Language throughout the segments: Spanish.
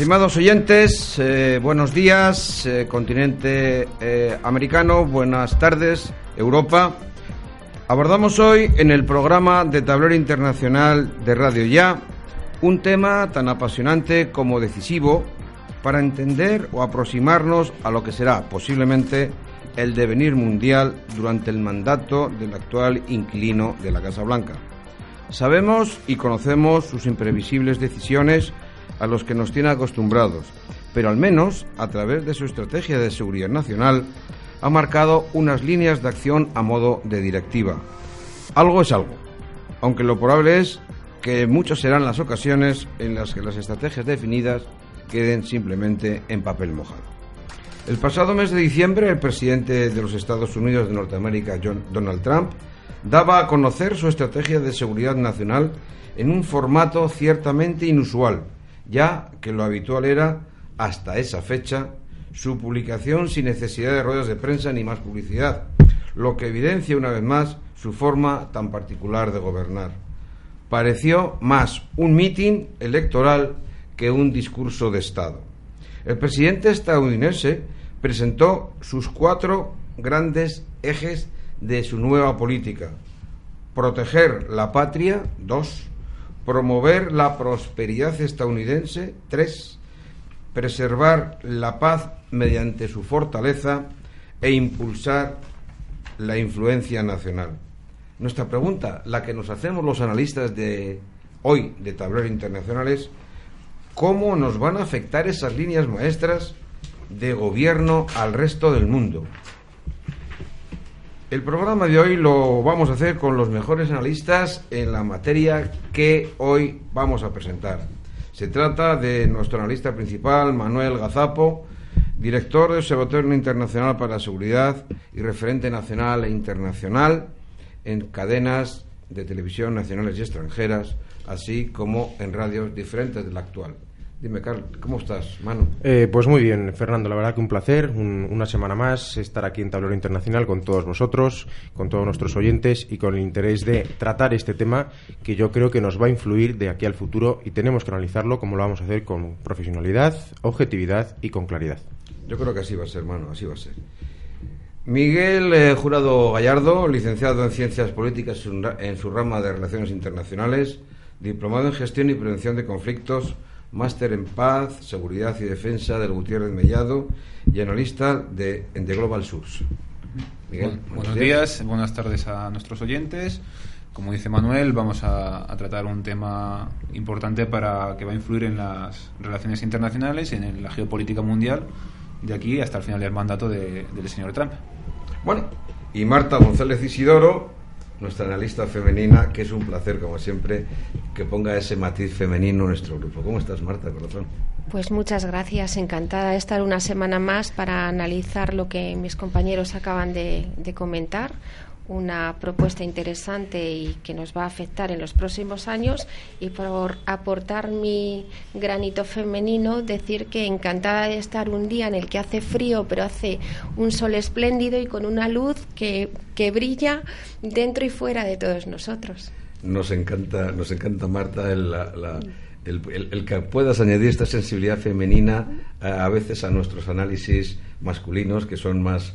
Estimados oyentes, eh, buenos días, eh, continente eh, americano, buenas tardes, Europa. Abordamos hoy en el programa de Tablero Internacional de Radio Ya un tema tan apasionante como decisivo para entender o aproximarnos a lo que será posiblemente el devenir mundial durante el mandato del actual inquilino de la Casa Blanca. Sabemos y conocemos sus imprevisibles decisiones a los que nos tiene acostumbrados, pero al menos a través de su estrategia de seguridad nacional ha marcado unas líneas de acción a modo de directiva. Algo es algo, aunque lo probable es que muchas serán las ocasiones en las que las estrategias definidas queden simplemente en papel mojado. El pasado mes de diciembre, el presidente de los Estados Unidos de Norteamérica, John, Donald Trump, daba a conocer su estrategia de seguridad nacional en un formato ciertamente inusual, ya que lo habitual era, hasta esa fecha, su publicación sin necesidad de ruedas de prensa ni más publicidad, lo que evidencia una vez más su forma tan particular de gobernar. Pareció más un mitin electoral que un discurso de Estado. El presidente estadounidense presentó sus cuatro grandes ejes de su nueva política. Proteger la patria, dos promover la prosperidad estadounidense. Tres, preservar la paz mediante su fortaleza e impulsar la influencia nacional. Nuestra pregunta, la que nos hacemos los analistas de hoy de tableros internacionales, ¿cómo nos van a afectar esas líneas maestras de gobierno al resto del mundo? El programa de hoy lo vamos a hacer con los mejores analistas en la materia que hoy vamos a presentar. Se trata de nuestro analista principal, Manuel Gazapo, director del Observatorio Internacional para la Seguridad y referente nacional e internacional en cadenas de televisión nacionales y extranjeras, así como en radios diferentes de la actual. Dime, Carl, ¿cómo estás, Manu? Eh, pues muy bien, Fernando, la verdad que un placer, una semana más, estar aquí en Tablero Internacional con todos vosotros, con todos nuestros oyentes y con el interés de tratar este tema que yo creo que nos va a influir de aquí al futuro y tenemos que analizarlo como lo vamos a hacer con profesionalidad, objetividad y con claridad. Yo creo que así va a ser, Manu, así va a ser. Miguel eh, Jurado Gallardo, licenciado en Ciencias Políticas en su rama de Relaciones Internacionales, diplomado en Gestión y Prevención de Conflictos, máster en paz, seguridad y defensa del Gutiérrez Mellado y analista de, The Global Source. Miguel, buenos, días. buenas tardes a nuestros oyentes. Como dice Manuel, vamos a, tratar un tema importante para que va a influir en las relaciones internacionales y en la geopolítica mundial de aquí hasta el final del mandato del señor Trump. Bueno, y Marta González Isidoro, nuestra analista femenina, que es un placer, como siempre, que ponga ese matiz femenino en nuestro grupo. ¿Cómo estás, Marta, corazón? Pues muchas gracias, encantada de estar una semana más para analizar lo que mis compañeros acaban de, de comentar una propuesta interesante y que nos va a afectar en los próximos años y por aportar mi granito femenino decir que encantada de estar un día en el que hace frío pero hace un sol espléndido y con una luz que, que brilla dentro y fuera de todos nosotros. Nos encanta, nos encanta Marta el, el, que puedas añadir esta sensibilidad femenina a veces a nuestros análisis masculinos que son más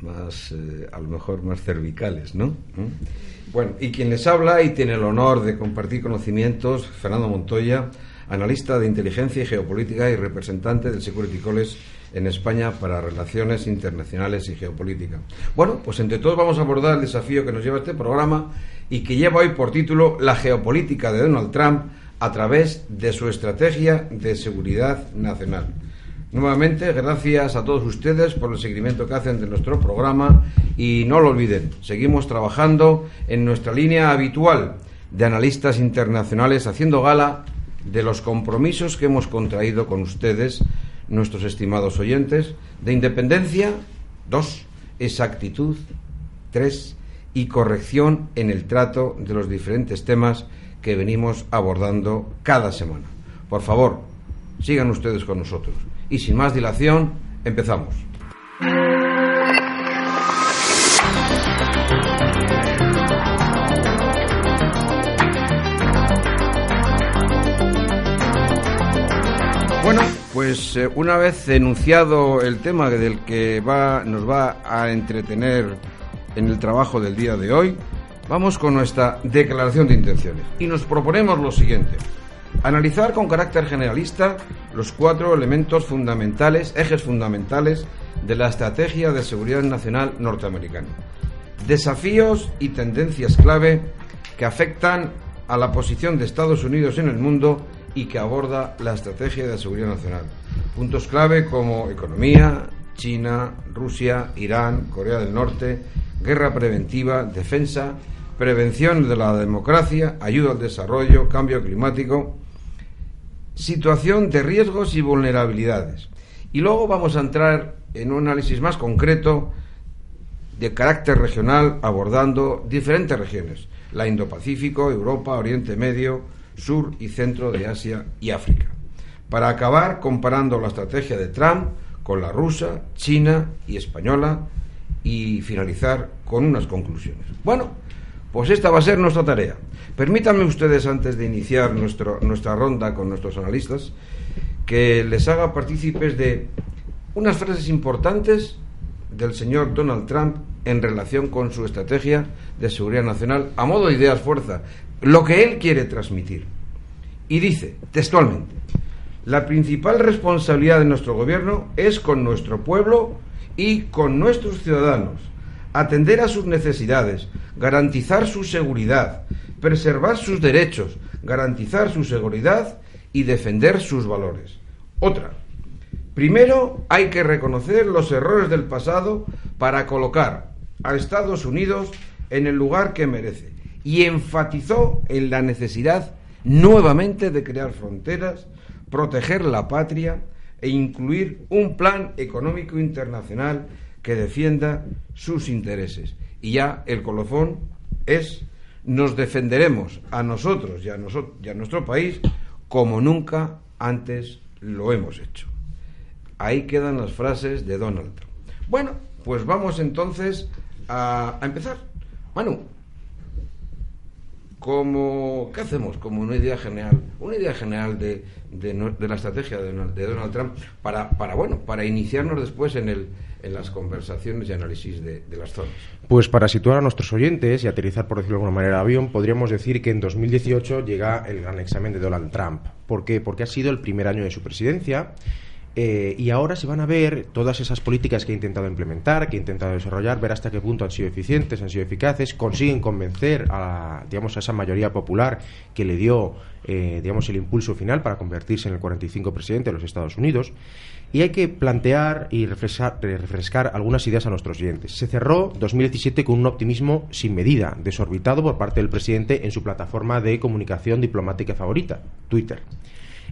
más, eh, a lo mejor más cervicales, ¿no? ¿Mm? Bueno, y quien les habla y tiene el honor de compartir conocimientos, Fernando Montoya, analista de inteligencia y geopolítica y representante del Security College en España para relaciones internacionales y geopolítica. Bueno, pues entre todos vamos a abordar el desafío que nos lleva este programa y que lleva hoy por título La geopolítica de Donald Trump a través de su estrategia de seguridad nacional. Nuevamente, gracias a todos ustedes por el seguimiento que hacen de nuestro programa y no lo olviden, seguimos trabajando en nuestra línea habitual de analistas internacionales haciendo gala de los compromisos que hemos contraído con ustedes, nuestros estimados oyentes, de independencia, dos, exactitud, tres, y corrección en el trato de los diferentes temas que venimos abordando cada semana. Por favor, sigan ustedes con nosotros. Y sin más dilación, empezamos. Bueno, pues eh, una vez enunciado el tema del que va, nos va a entretener en el trabajo del día de hoy, vamos con nuestra declaración de intenciones. Y nos proponemos lo siguiente. Analizar con carácter generalista los cuatro elementos fundamentales, ejes fundamentales de la estrategia de seguridad nacional norteamericana. Desafíos y tendencias clave que afectan a la posición de Estados Unidos en el mundo y que aborda la estrategia de seguridad nacional. Puntos clave como economía, China, Rusia, Irán, Corea del Norte, guerra preventiva, defensa, prevención de la democracia, ayuda al desarrollo, cambio climático, situación de riesgos y vulnerabilidades. Y luego vamos a entrar en un análisis más concreto de carácter regional abordando diferentes regiones, la Indo-Pacífico, Europa, Oriente Medio, Sur y Centro de Asia y África, para acabar comparando la estrategia de Trump con la rusa, china y española y finalizar con unas conclusiones. Bueno, pues esta va a ser nuestra tarea. Permítanme ustedes, antes de iniciar nuestra ronda con nuestros analistas, que les haga partícipes de unas frases importantes del señor Donald Trump en relación con su estrategia de seguridad nacional a modo de ideas fuerza, lo que él quiere transmitir. Y dice, textualmente, la principal responsabilidad de nuestro gobierno es con nuestro pueblo y con nuestros ciudadanos, atender a sus necesidades, garantizar su seguridad, preservar sus derechos, garantizar su seguridad y defender sus valores. Otra, primero hay que reconocer los errores del pasado para colocar a Estados Unidos en el lugar que merece y enfatizó en la necesidad nuevamente de crear fronteras, proteger la patria e incluir un plan económico internacional que defienda sus intereses. Y ya el colofón es nos defenderemos a nosotros y a, nuestro país como nunca antes lo hemos hecho. Ahí quedan las frases de Donald Trump. Bueno, pues vamos entonces a, empezar. Manu, como, ¿qué hacemos? Como una idea general, una idea general de, de, la estrategia de, Donald Trump para, para, bueno, para iniciarnos después en, el, en las conversaciones y análisis de, las zonas. Pues para situar a nuestros oyentes y aterrizar, por decirlo de alguna manera, el avión, podríamos decir que en 2018 llega el gran examen de Donald Trump. ¿Por qué? Porque ha sido el primer año de su presidencia eh, y ahora se van a ver todas esas políticas que ha intentado implementar, que ha intentado desarrollar, ver hasta qué punto han sido eficientes, han sido eficaces, consiguen convencer a, digamos, a esa mayoría popular que le dio eh, digamos, el impulso final para convertirse en el 45 presidente de los Estados Unidos. Y hay que plantear y refrescar, refrescar algunas ideas a nuestros oyentes. Se cerró 2017 con un optimismo sin medida, desorbitado por parte del presidente en su plataforma de comunicación diplomática favorita, Twitter.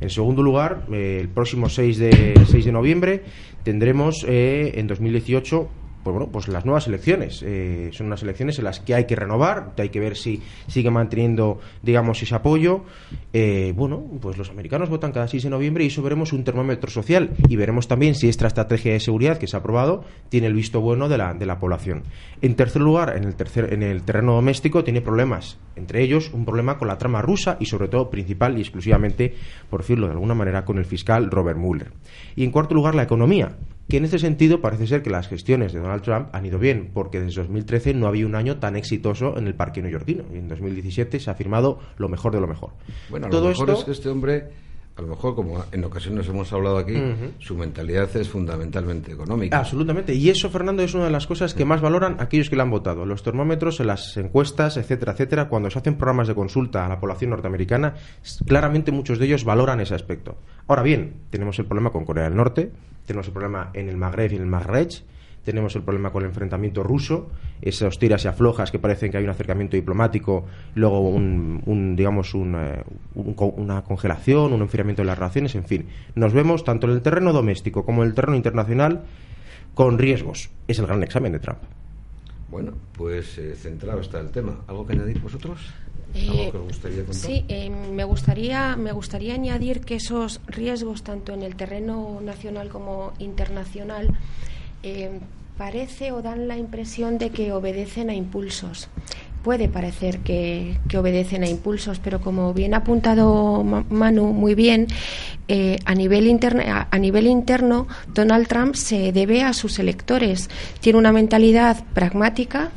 En segundo lugar, eh, el próximo 6 de, 6 de noviembre tendremos eh, en 2018 pues bueno, pues las nuevas elecciones. Eh, son unas elecciones en las que hay que renovar, hay que ver si sigue manteniendo, digamos, ese apoyo. Eh, bueno, pues los americanos votan cada 6 de noviembre y eso veremos un termómetro social y veremos también si esta estrategia de seguridad que se ha aprobado tiene el visto bueno de la, de la población. En tercer lugar, en el, tercer, en el terreno doméstico tiene problemas, entre ellos un problema con la trama rusa y sobre todo principal y exclusivamente, por decirlo de alguna manera, con el fiscal Robert Mueller. Y en cuarto lugar, la economía que en este sentido parece ser que las gestiones de Donald Trump han ido bien, porque desde 2013 no había un año tan exitoso en el parque neoyorquino, y en 2017 se ha firmado lo mejor de lo mejor. Bueno, Todo lo mejor esto... es que este hombre a lo mejor, como en ocasiones hemos hablado aquí, su mentalidad es fundamentalmente económica. Absolutamente. Y eso, Fernando, es una de las cosas que más valoran aquellos que le han votado. Los termómetros, en las encuestas, etcétera, etcétera, cuando se hacen programas de consulta a la población norteamericana, claramente muchos de ellos valoran ese aspecto. Ahora bien, tenemos el problema con Corea del Norte, tenemos el problema en el Magreb y en el Magreb, tenemos el problema con el enfrentamiento ruso, esas tiras y aflojas que parecen que hay un acercamiento diplomático, luego un, digamos eh, una congelación, un enfriamiento de las relaciones, en fin. Nos vemos tanto en el terreno doméstico como en el terreno internacional con riesgos. Es el gran examen de Trump. Bueno, pues eh, centrado está el tema. ¿Algo que añadir vosotros? ¿Algo eh, que gustaría contar? Sí, me, gustaría, me gustaría añadir que esos riesgos, tanto en el terreno nacional como internacional, parece o dan la impresión de que obedecen a impulsos. puede parecer que, obedecen a impulsos, pero como bien ha apuntado Manu muy bien, eh, a, nivel interno, a nivel interno Donald Trump se debe a sus electores. Tiene una mentalidad pragmática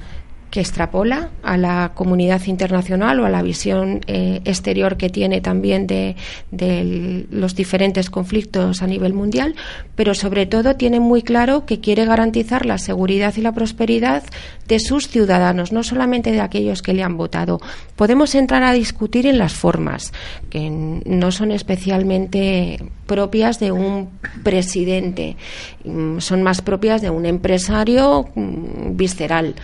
que extrapola a la comunidad internacional o a la visión eh, exterior que tiene también de, los diferentes conflictos a nivel mundial, pero sobre todo tiene muy claro que quiere garantizar la seguridad y la prosperidad de sus ciudadanos, no solamente de aquellos que le han votado. Podemos entrar a discutir en las formas, que no son especialmente propias de un presidente, mm, son más propias de un empresario mm, visceral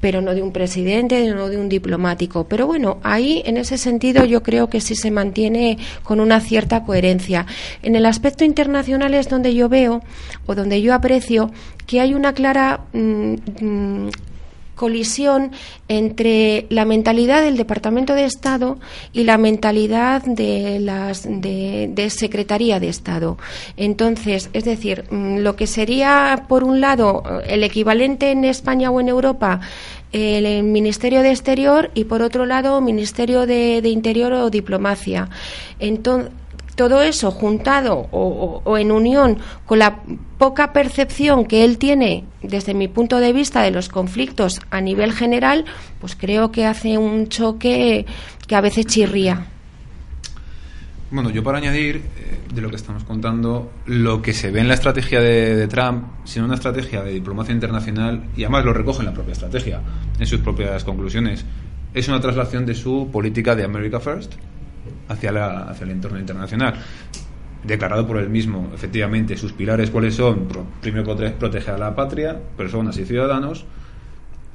pero no de un presidente, no de un diplomático. Pero bueno, ahí en ese sentido yo creo que sí se mantiene con una cierta coherencia. En el aspecto internacional es donde yo veo o donde yo aprecio que hay una clara mm, mm, colisión entre la mentalidad del Departamento de Estado y la mentalidad de las de, Secretaría de Estado. Entonces, es decir, mm, lo que sería por un lado el equivalente en España o en Europa el Ministerio de Exterior y por otro lado Ministerio de, de Interior o Diplomacia. Entonces, todo eso juntado o, en unión con la poca percepción que él tiene desde mi punto de vista de los conflictos a nivel general, pues creo que hace un choque que a veces chirría. Bueno, yo para añadir eh, de lo que estamos contando, lo que se ve en la estrategia de, de, Trump, sino una estrategia de diplomacia internacional, y además lo recoge en la propia estrategia, en sus propias conclusiones, es una traslación de su política de America First, hacia, el entorno internacional declarado por él mismo. Efectivamente, sus pilares cuáles son? Primero, proteger a la patria, personas y ciudadanos.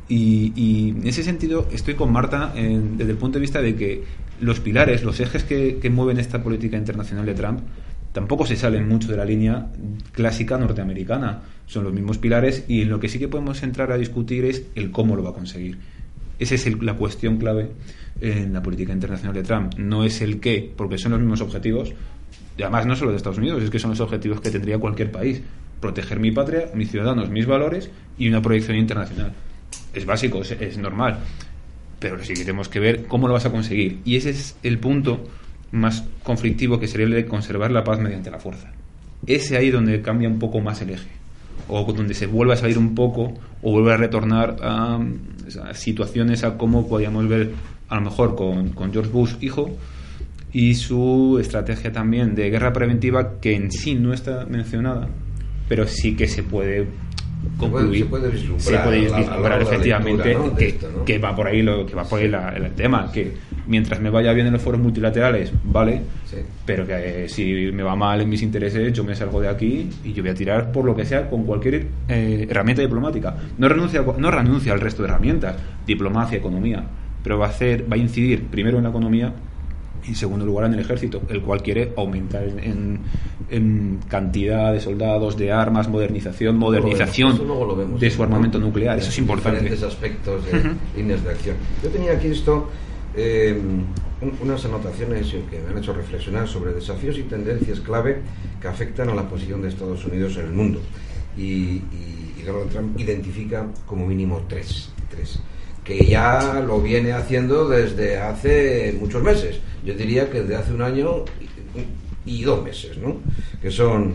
Y, en ese sentido estoy con Marta desde el punto de vista de que los pilares, los ejes que, que, mueven esta política internacional de Trump, tampoco se salen mucho de la línea clásica norteamericana. Son los mismos pilares y en lo que sí que podemos entrar a discutir es el cómo lo va a conseguir. Esa es la cuestión clave en la política internacional de Trump. No es el qué, porque son los mismos objetivos. Además, no solo de Estados Unidos, es que son los objetivos que tendría cualquier país. Proteger mi patria, mis ciudadanos, mis valores y una proyección internacional. Es básico, es, normal. Pero sí que tenemos que ver cómo lo vas a conseguir. Y ese es el punto más conflictivo que sería el de conservar la paz mediante la fuerza. Ese ahí donde cambia un poco más el eje. O donde se vuelve a salir un poco o vuelve a retornar a, a situaciones a cómo podíamos ver a lo mejor con, con George Bush hijo y su estrategia también de guerra preventiva que en sí no está mencionada, pero sí que se puede concluir, se puede, vislumbrar, efectivamente que, va por ahí lo que va por ahí el tema, que mientras me vaya bien en los foros multilaterales, vale, pero que eh, si me va mal en mis intereses, yo me salgo de aquí y yo voy a tirar por lo que sea con cualquier eh, herramienta diplomática. No renuncia, no renuncia al resto de herramientas, diplomacia, economía, pero va a hacer, va a incidir primero en la economía y en segundo lugar en el ejército, el cual quiere aumentar en, en cantidad de soldados, de armas, modernización, modernización de su armamento nuclear. Eso es importante. Diferentes aspectos de líneas de acción. Yo tenía aquí esto, eh, unas anotaciones que me han hecho reflexionar sobre desafíos y tendencias clave que afectan a la posición de Estados Unidos en el mundo. Y, y Donald Trump identifica como mínimo tres. tres que ya lo viene haciendo desde hace muchos meses. Yo diría que desde hace un año y, dos meses, ¿no? Que son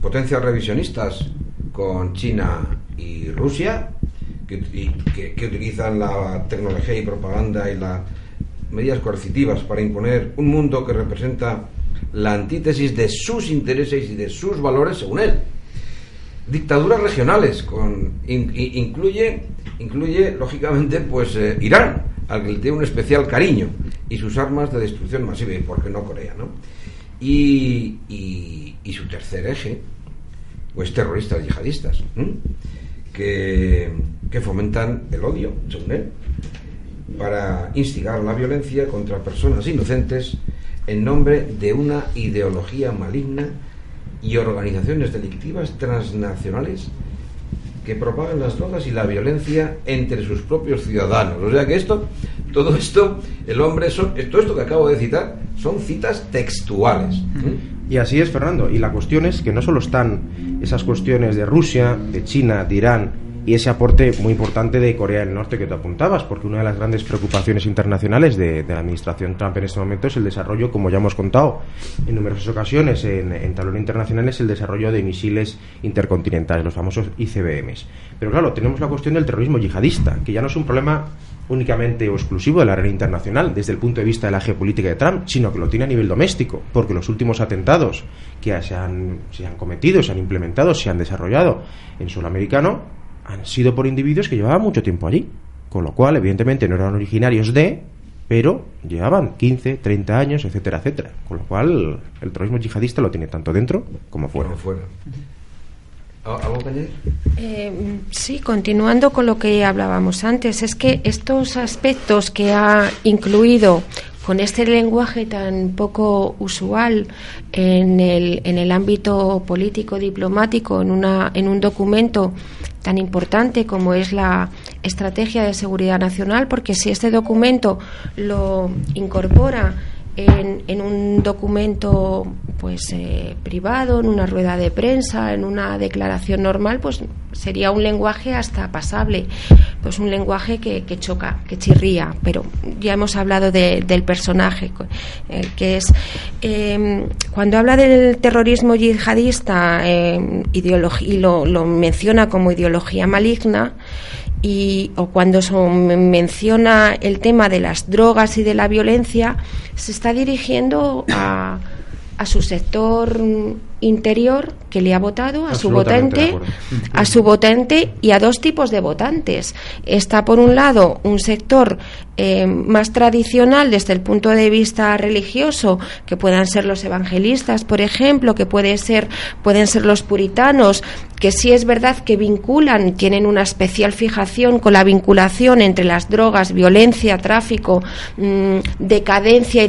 potencias revisionistas con China y Rusia, que, que, utilizan la tecnología y propaganda y las medidas coercitivas para imponer un mundo que representa la antítesis de sus intereses y de sus valores según él. Dictaduras regionales, con, incluye incluye, lógicamente, pues eh, Irán, al que le tiene un especial cariño, y sus armas de destrucción masiva, y por qué no Corea, ¿no? Y, su tercer eje, pues terroristas yihadistas, que, que fomentan el odio, según él, para instigar la violencia contra personas inocentes en nombre de una ideología maligna y organizaciones delictivas transnacionales que propagan las drogas y la violencia entre sus propios ciudadanos. O sea que esto, todo esto, el hombre, todo esto que acabo de citar, son citas textuales. Y así es, Fernando. Y la cuestión es que no solo están esas cuestiones de Rusia, de China, de Irán y ese aporte muy importante de Corea del Norte que tú apuntabas, porque una de las grandes preocupaciones internacionales de, la administración Trump en este momento es el desarrollo, como ya hemos contado en numerosas ocasiones en, en tablero internacional, es el desarrollo de misiles intercontinentales, los famosos ICBMs. Pero claro, tenemos la cuestión del terrorismo yihadista, que ya no es un problema únicamente o exclusivo de la arena internacional desde el punto de vista de la geopolítica de Trump, sino que lo tiene a nivel doméstico, porque los últimos atentados que se han, se han cometido, se han implementado, se han desarrollado en suelo americano han sido por individuos que llevaban mucho tiempo allí, con lo cual evidentemente no eran originarios de, pero llevaban 15, 30 años, etcétera, etcétera, con lo cual el terrorismo yihadista lo tiene tanto dentro como fuera. Como fuera. ¿Algo que eh, sí, continuando con lo que hablábamos antes, es que estos aspectos que ha incluido con este lenguaje tan poco usual en el, en el ámbito político diplomático en una en un documento tan importante como es la estrategia de seguridad nacional porque si este documento lo incorpora en, un documento pues eh, privado, en una rueda de prensa, en una declaración normal, pues sería un lenguaje hasta pasable, pues un lenguaje que, choca, que chirría, pero ya hemos hablado del personaje, eh, que es em, cuando habla del terrorismo yihadista em, y lo, lo menciona como ideología maligna, y o cuando se menciona el tema de las drogas y de la violencia se está dirigiendo a, a su sector interior que le ha votado a su votante a su votante y a dos tipos de votantes. Está por un lado un sector eh, más tradicional desde el punto de vista religioso que puedan ser los evangelistas por ejemplo que puede ser pueden ser los puritanos que sí es verdad que vinculan tienen una especial fijación con la vinculación entre las drogas violencia tráfico mm, decadencia y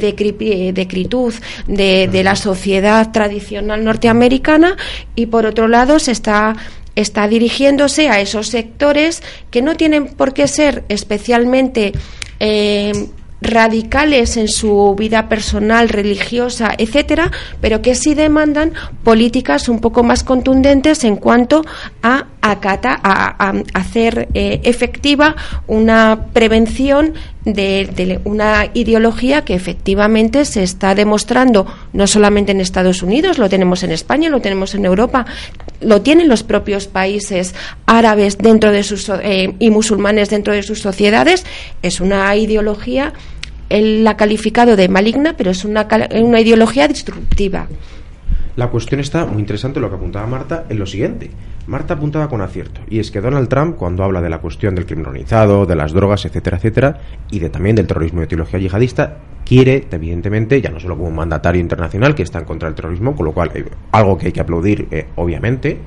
decritud de, de la sociedad tradicional norteamericana americana y por otro lado se está está dirigiéndose a esos sectores que no tienen por qué ser especialmente eh, radicales en su vida personal, religiosa, etcétera, pero que sí demandan políticas un poco más contundentes en cuanto a, acata, a, hacer eh, efectiva una prevención de, una ideología que efectivamente se está demostrando no solamente en Estados Unidos, lo tenemos en España, lo tenemos en Europa, lo tienen los propios países árabes dentro de sus eh, y musulmanes dentro de sus sociedades, es una ideología él la ha calificado de maligna, pero es una, una ideología destructiva. La cuestión está muy interesante lo que apuntaba Marta en lo siguiente. Marta apuntaba con acierto, y es que Donald Trump, cuando habla de la cuestión del crimen organizado, de las drogas, etcétera, etcétera, y de también del terrorismo de teología yihadista, quiere, evidentemente, ya no solo como un mandatario internacional que está en contra del terrorismo, con lo cual, eh, algo que hay que aplaudir, eh, obviamente,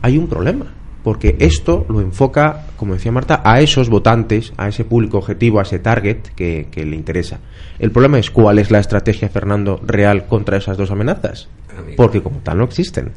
hay un problema porque esto lo enfoca, como decía Marta, a esos votantes, a ese público objetivo, a ese target que, que le interesa. El problema es cuál es la estrategia, Fernando, real contra esas dos amenazas porque como tal no existen.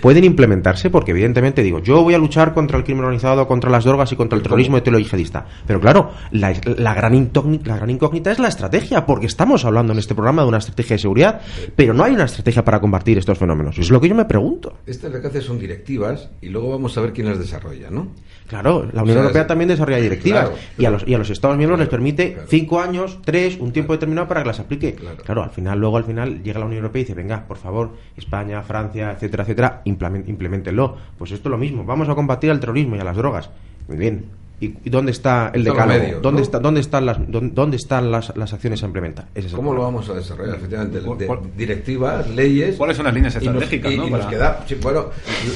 Pueden implementarse porque evidentemente digo, yo voy a luchar contra el crimen organizado, contra las drogas y contra el terrorismo de yihadista. Pero claro, la, gran incógnita, la gran incógnita es la estrategia, porque estamos hablando en este programa de una estrategia de seguridad, pero no hay una estrategia para combatir estos fenómenos. Es lo que yo me pregunto. Estas hace son directivas y luego vamos a ver quién las desarrolla, ¿no? Claro, la Unión Europea también desarrolla directivas y, a los, y a los Estados miembros les permite cinco años, tres, un tiempo determinado para que las aplique. Claro, al final, luego al final llega la Unión Europea y dice, venga, por favor, España, Francia, etcétera, etcétera, implementenlo. Pues esto es lo mismo, vamos a combatir al terrorismo y a las drogas. Muy bien, ¿Y, dónde está el decálogo? ¿Dónde, está, ¿Dónde están las, dónde, están las, las acciones a implementar? ¿Cómo lo vamos a desarrollar? Efectivamente, directivas, leyes. ¿Cuáles son las líneas estratégicas? Y nos, queda, bueno,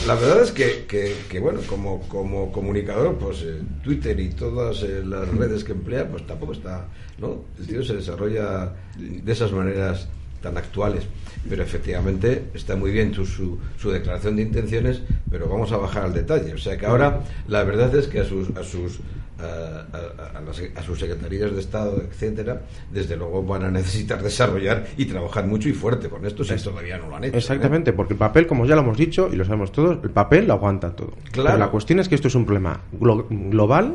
la verdad es que, que, bueno, como, como comunicador, pues eh, Twitter y todas eh, las redes que emplea, pues tampoco está. ¿no? El tío se desarrolla de esas maneras tan actuales. Pero efectivamente está muy bien su, su, declaración de intenciones, pero vamos a bajar al detalle. O sea que ahora la verdad es que a sus, a sus a, sus secretarías de Estado, etcétera, desde luego van a necesitar desarrollar y trabajar mucho y fuerte con esto si todavía no lo han hecho. ¿eh? Exactamente, porque el papel, como ya lo hemos dicho y lo sabemos todos, el papel lo aguanta todo. Claro. la cuestión es que esto es un problema global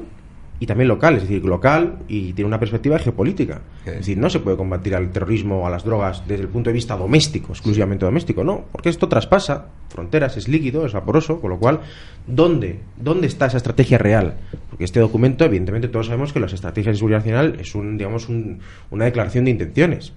y también local, es decir, local y tiene una perspectiva geopolítica. Es decir, no se puede combatir al terrorismo o a las drogas desde el punto de vista doméstico, exclusivamente doméstico, no, porque esto traspasa fronteras, es líquido, es vaporoso, con lo cual, ¿dónde, dónde está esa estrategia real? Porque este documento, evidentemente, todos sabemos que las estrategias de seguridad nacional es un, digamos, una declaración de intenciones.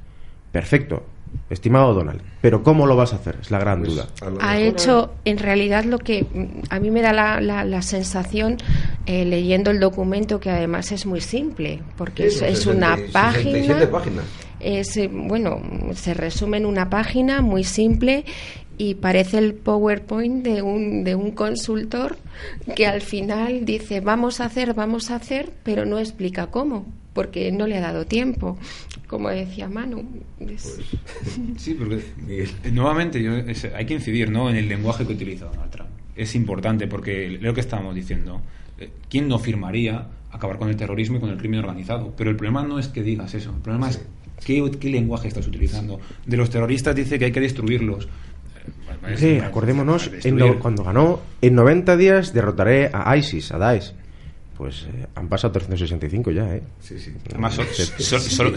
Perfecto, estimado Donald. Pero ¿cómo lo vas a hacer? Es la gran pues, duda. Ha hecho, en realidad, lo que mm, a mí me da la, la, sensación, eh, leyendo el documento, que además es muy simple, porque es, una página. páginas. Es, eh, bueno, se resume en una página muy simple y parece el PowerPoint de un, de un consultor que al final dice vamos a hacer, vamos a hacer, pero no explica cómo porque no le ha dado tiempo, como decía Manu. Pues, sí, porque nuevamente hay que incidir ¿no? en el lenguaje que utiliza Donald Trump. Es importante porque lo que estábamos diciendo, eh, ¿quién no firmaría acabar con el terrorismo y con el crimen organizado? Pero el problema no es que digas eso, el problema es ¿qué, qué lenguaje estás utilizando. De los terroristas dice que hay que destruirlos. Sí, acordémonos, cuando ganó, en 90 días derrotaré a ISIS, a Daesh. Pues eh, han pasado 365 ya, ¿eh? Sí, sí. Además, solo, solo,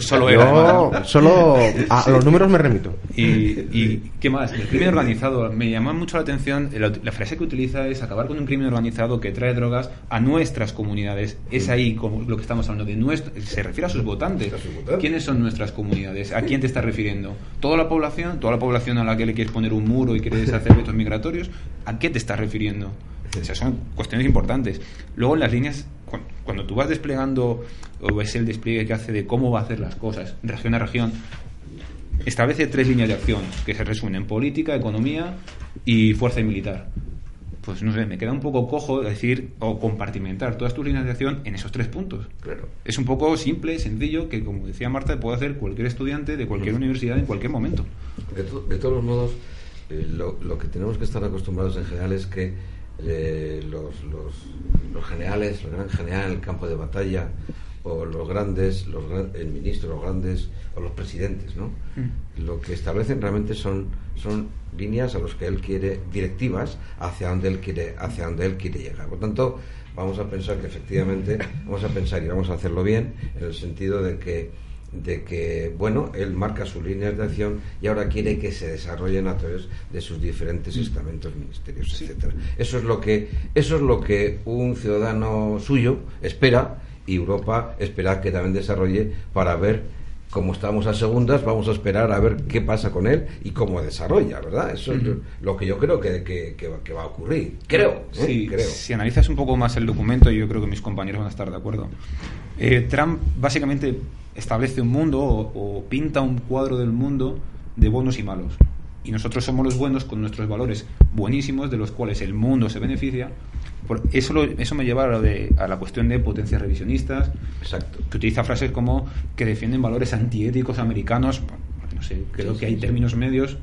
solo a los números me remito. Y, y, ¿qué más? El crimen organizado. Me llama mucho la atención. La, frase que utiliza es acabar con un crimen organizado que trae drogas a nuestras comunidades. Es ahí como lo que estamos hablando de nuestro. Se refiere a sus votantes. ¿Quiénes son nuestras comunidades? ¿A quién te estás refiriendo? ¿Toda la población? ¿Toda la población a la que le quieres poner un muro y quieres hacer vetos migratorios? ¿A qué te estás refiriendo? O son cuestiones importantes. Luego en las líneas, cuando, tú vas desplegando o ves el despliegue que hace de cómo va a hacer las cosas, región a región, establece tres líneas de acción que se resumen en política, economía y fuerza y militar. Pues no sé, me queda un poco cojo decir o compartimentar todas tus líneas de acción en esos tres puntos. Claro. Es un poco simple, sencillo, que como decía Marta, puede hacer cualquier estudiante de cualquier universidad en cualquier momento. De, de todos modos, eh, lo, lo que tenemos que estar acostumbrados en general es que eh, los, los, los, generales, el gran general en el campo de batalla, o los grandes, los, el ministro, los grandes, o los presidentes, ¿no? Mm. Lo que establecen realmente son, son líneas a los que él quiere, directivas hacia donde él quiere, hacia donde él quiere llegar. Por tanto, vamos a pensar que efectivamente, vamos a pensar y vamos a hacerlo bien, en el sentido de que de que, bueno, él marca sus líneas de acción y ahora quiere que se desarrollen a través de sus diferentes estamentos, ministerios, etcétera. Eso es lo que eso es lo que un ciudadano suyo espera y Europa espera que también desarrolle para ver como estamos a segundas, vamos a esperar a ver qué pasa con él y cómo desarrolla, ¿verdad? Eso es lo que yo creo que, que, va a ocurrir. Creo, ¿eh? creo. Si analizas un poco más el documento, yo creo que mis compañeros van a estar de acuerdo. Eh, Trump básicamente establece un mundo o, pinta un cuadro del mundo de buenos y malos. Y nosotros somos los buenos con nuestros valores buenísimos, de los cuales el mundo se beneficia. Por eso, eso me lleva a, de, a, la cuestión de potencias revisionistas, Exacto. que utiliza frases como que defienden valores antiéticos americanos. no sé, creo que hay términos medios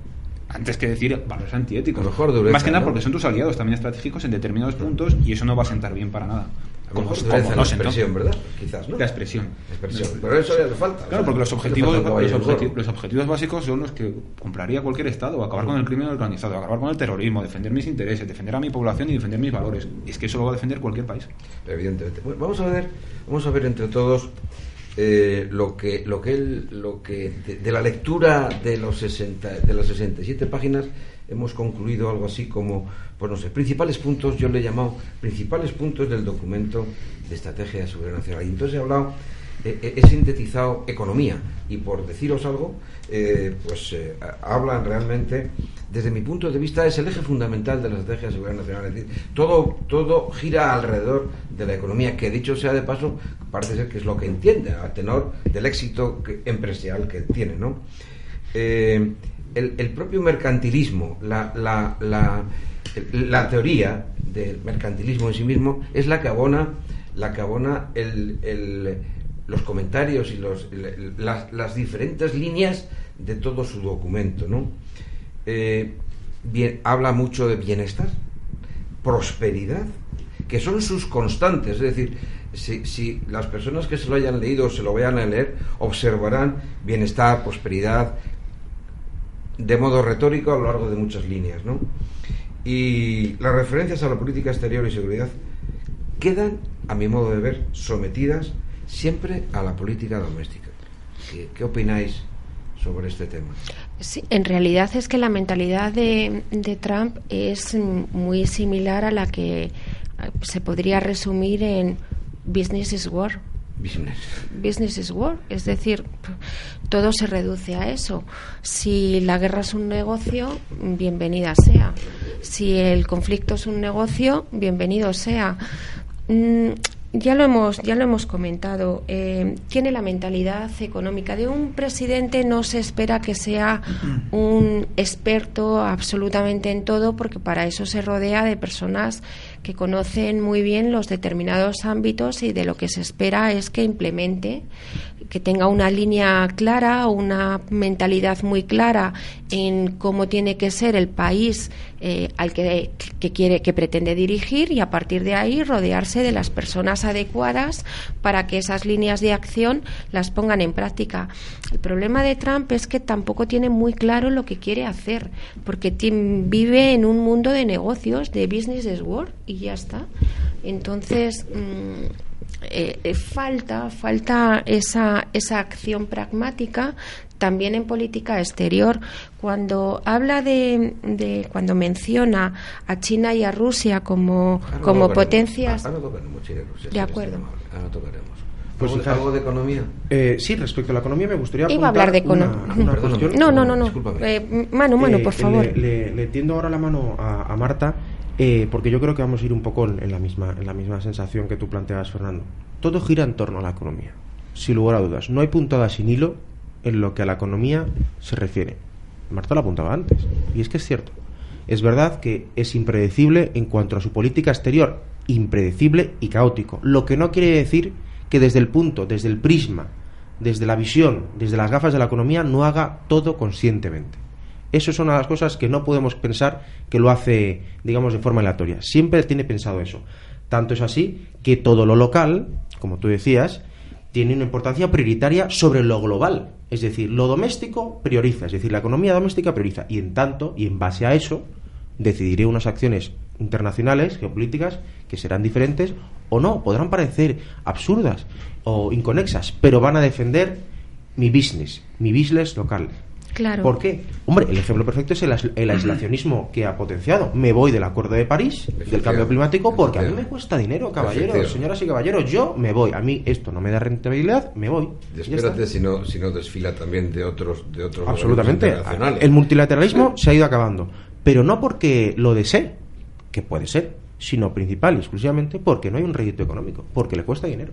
antes que decir valores antiéticos. Más que nada porque son tus aliados también estratégicos en determinados puntos y eso no va a sentar bien para nada. Como, como expresión, ¿verdad? Quizás, ¿no? La expresión. Pero eso ya le falta. Claro, porque los objetivos, los, objetivos, básicos son los que compraría cualquier Estado. Acabar con el crimen organizado, acabar con el terrorismo, defender mis intereses, defender a mi población y defender mis valores. Y es que eso lo va a defender cualquier país. Evidentemente. vamos a ver, vamos a ver entre todos eh, lo que lo que él, lo que de, la lectura de los 60 de las 67 páginas hemos concluido algo así como, pues no sé, principales puntos, yo le he llamado principales puntos del documento de estrategia de seguridad nacional. Y entonces he hablado, he sintetizado economía y por deciros algo, eh, pues eh, hablan realmente, desde mi punto de vista, es el eje fundamental de la estrategia de seguridad nacional. Todo, todo gira alrededor de la economía, que dicho sea de paso, parece ser que es lo que entiende a tenor del éxito empresarial que tiene, ¿no? Eh, el, propio mercantilismo, la, la, la, teoría del mercantilismo en sí mismo es la que abona, la que abona el, los comentarios y los, las, diferentes líneas de todo su documento. ¿no? Eh, habla mucho de bienestar, prosperidad, que son sus constantes, es decir, si, si, las personas que se lo hayan leído o se lo vayan a leer observarán bienestar, prosperidad, de modo retórico a lo largo de muchas líneas. ¿no? Y las referencias a la política exterior y seguridad quedan, a mi modo de ver, sometidas siempre a la política doméstica. ¿Qué, opináis sobre este tema? Sí, en realidad es que la mentalidad de, de Trump es muy similar a la que eh, se podría resumir en business is war. Business. Business is war. Es decir, todo se reduce a eso. Si la guerra es un negocio, bienvenida sea. Si el conflicto es un negocio, bienvenido sea. Ya lo hemos, ya lo hemos comentado. Eh, tiene la mentalidad económica de un presidente. No se espera que sea un experto absolutamente en todo, porque para eso se rodea de personas que conocen muy bien los determinados ámbitos y de lo que se espera es que implemente que tenga una línea clara, una mentalidad muy clara en cómo tiene que ser el país eh, al que, quiere, que pretende dirigir y a partir de ahí rodearse de las personas adecuadas para que esas líneas de acción las pongan en práctica. El problema de Trump es que tampoco tiene muy claro lo que quiere hacer, porque vive en un mundo de negocios, de business as work y ya está. Entonces, mm, eh, eh, falta, falta esa, esa acción pragmática también en política exterior. Cuando habla de, de cuando menciona a China y a Rusia como, como potencias. de acuerdo. Pues algo de economía. Eh, sí, respecto a la economía me gustaría Iba a hablar de economía. No, no, no, no. Eh, mano, mano, por favor. Le, le, tiendo ahora la mano a, a Marta eh, porque yo creo que vamos a ir un poco en, la misma, en la misma sensación que tú planteabas, Fernando. Todo gira en torno a la economía, sin lugar a dudas. No hay puntada sin hilo en lo que a la economía se refiere. Marta lo apuntaba antes, y es que es cierto. Es verdad que es impredecible en cuanto a su política exterior, impredecible y caótico. Lo que no quiere decir que desde el punto, desde el prisma, desde la visión, desde las gafas de la economía, no haga todo conscientemente. Eso es una de las cosas que no podemos pensar que lo hace, digamos, de forma aleatoria. Siempre tiene pensado eso. Tanto es así que todo lo local, como tú decías, tiene una importancia prioritaria sobre lo global. Es decir, lo doméstico prioriza, es decir, la economía doméstica prioriza. Y en tanto, y en base a eso, decidiré unas acciones internacionales, geopolíticas, que serán diferentes o no, podrán parecer absurdas o inconexas, pero van a defender mi business, mi business local. ¿Por qué? Hombre, el ejemplo perfecto es el, aislacionismo que ha potenciado. Me voy del Acuerdo de París, del cambio climático, porque a mí me cuesta dinero, caballeros, señoras y caballeros. Yo me voy. A mí esto no me da rentabilidad, me voy. espérate si no, si no desfila también de otros, de otros Absolutamente. El multilateralismo se ha ido acabando. Pero no porque lo desee, que puede ser sino principal y exclusivamente porque no hay un rédito económico, porque le cuesta dinero.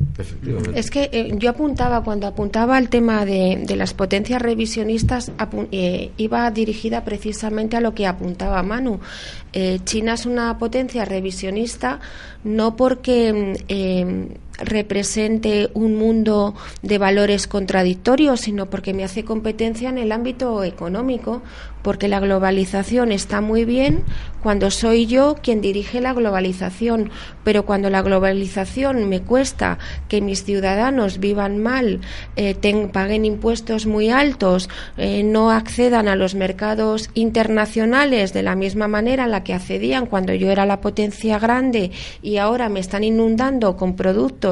Es que eh, yo apuntaba, cuando apuntaba al tema de, las potencias revisionistas, eh, iba dirigida precisamente a lo que apuntaba Manu. Eh, China es una potencia revisionista no porque represente un mundo de valores contradictorios, sino porque me hace competencia en el ámbito económico, porque la globalización está muy bien cuando soy yo quien dirige la globalización, pero cuando la globalización me cuesta que mis ciudadanos vivan mal, eh, paguen impuestos muy altos, eh, no accedan a los mercados internacionales de la misma manera en la que accedían cuando yo era la potencia grande y ahora me están inundando con productos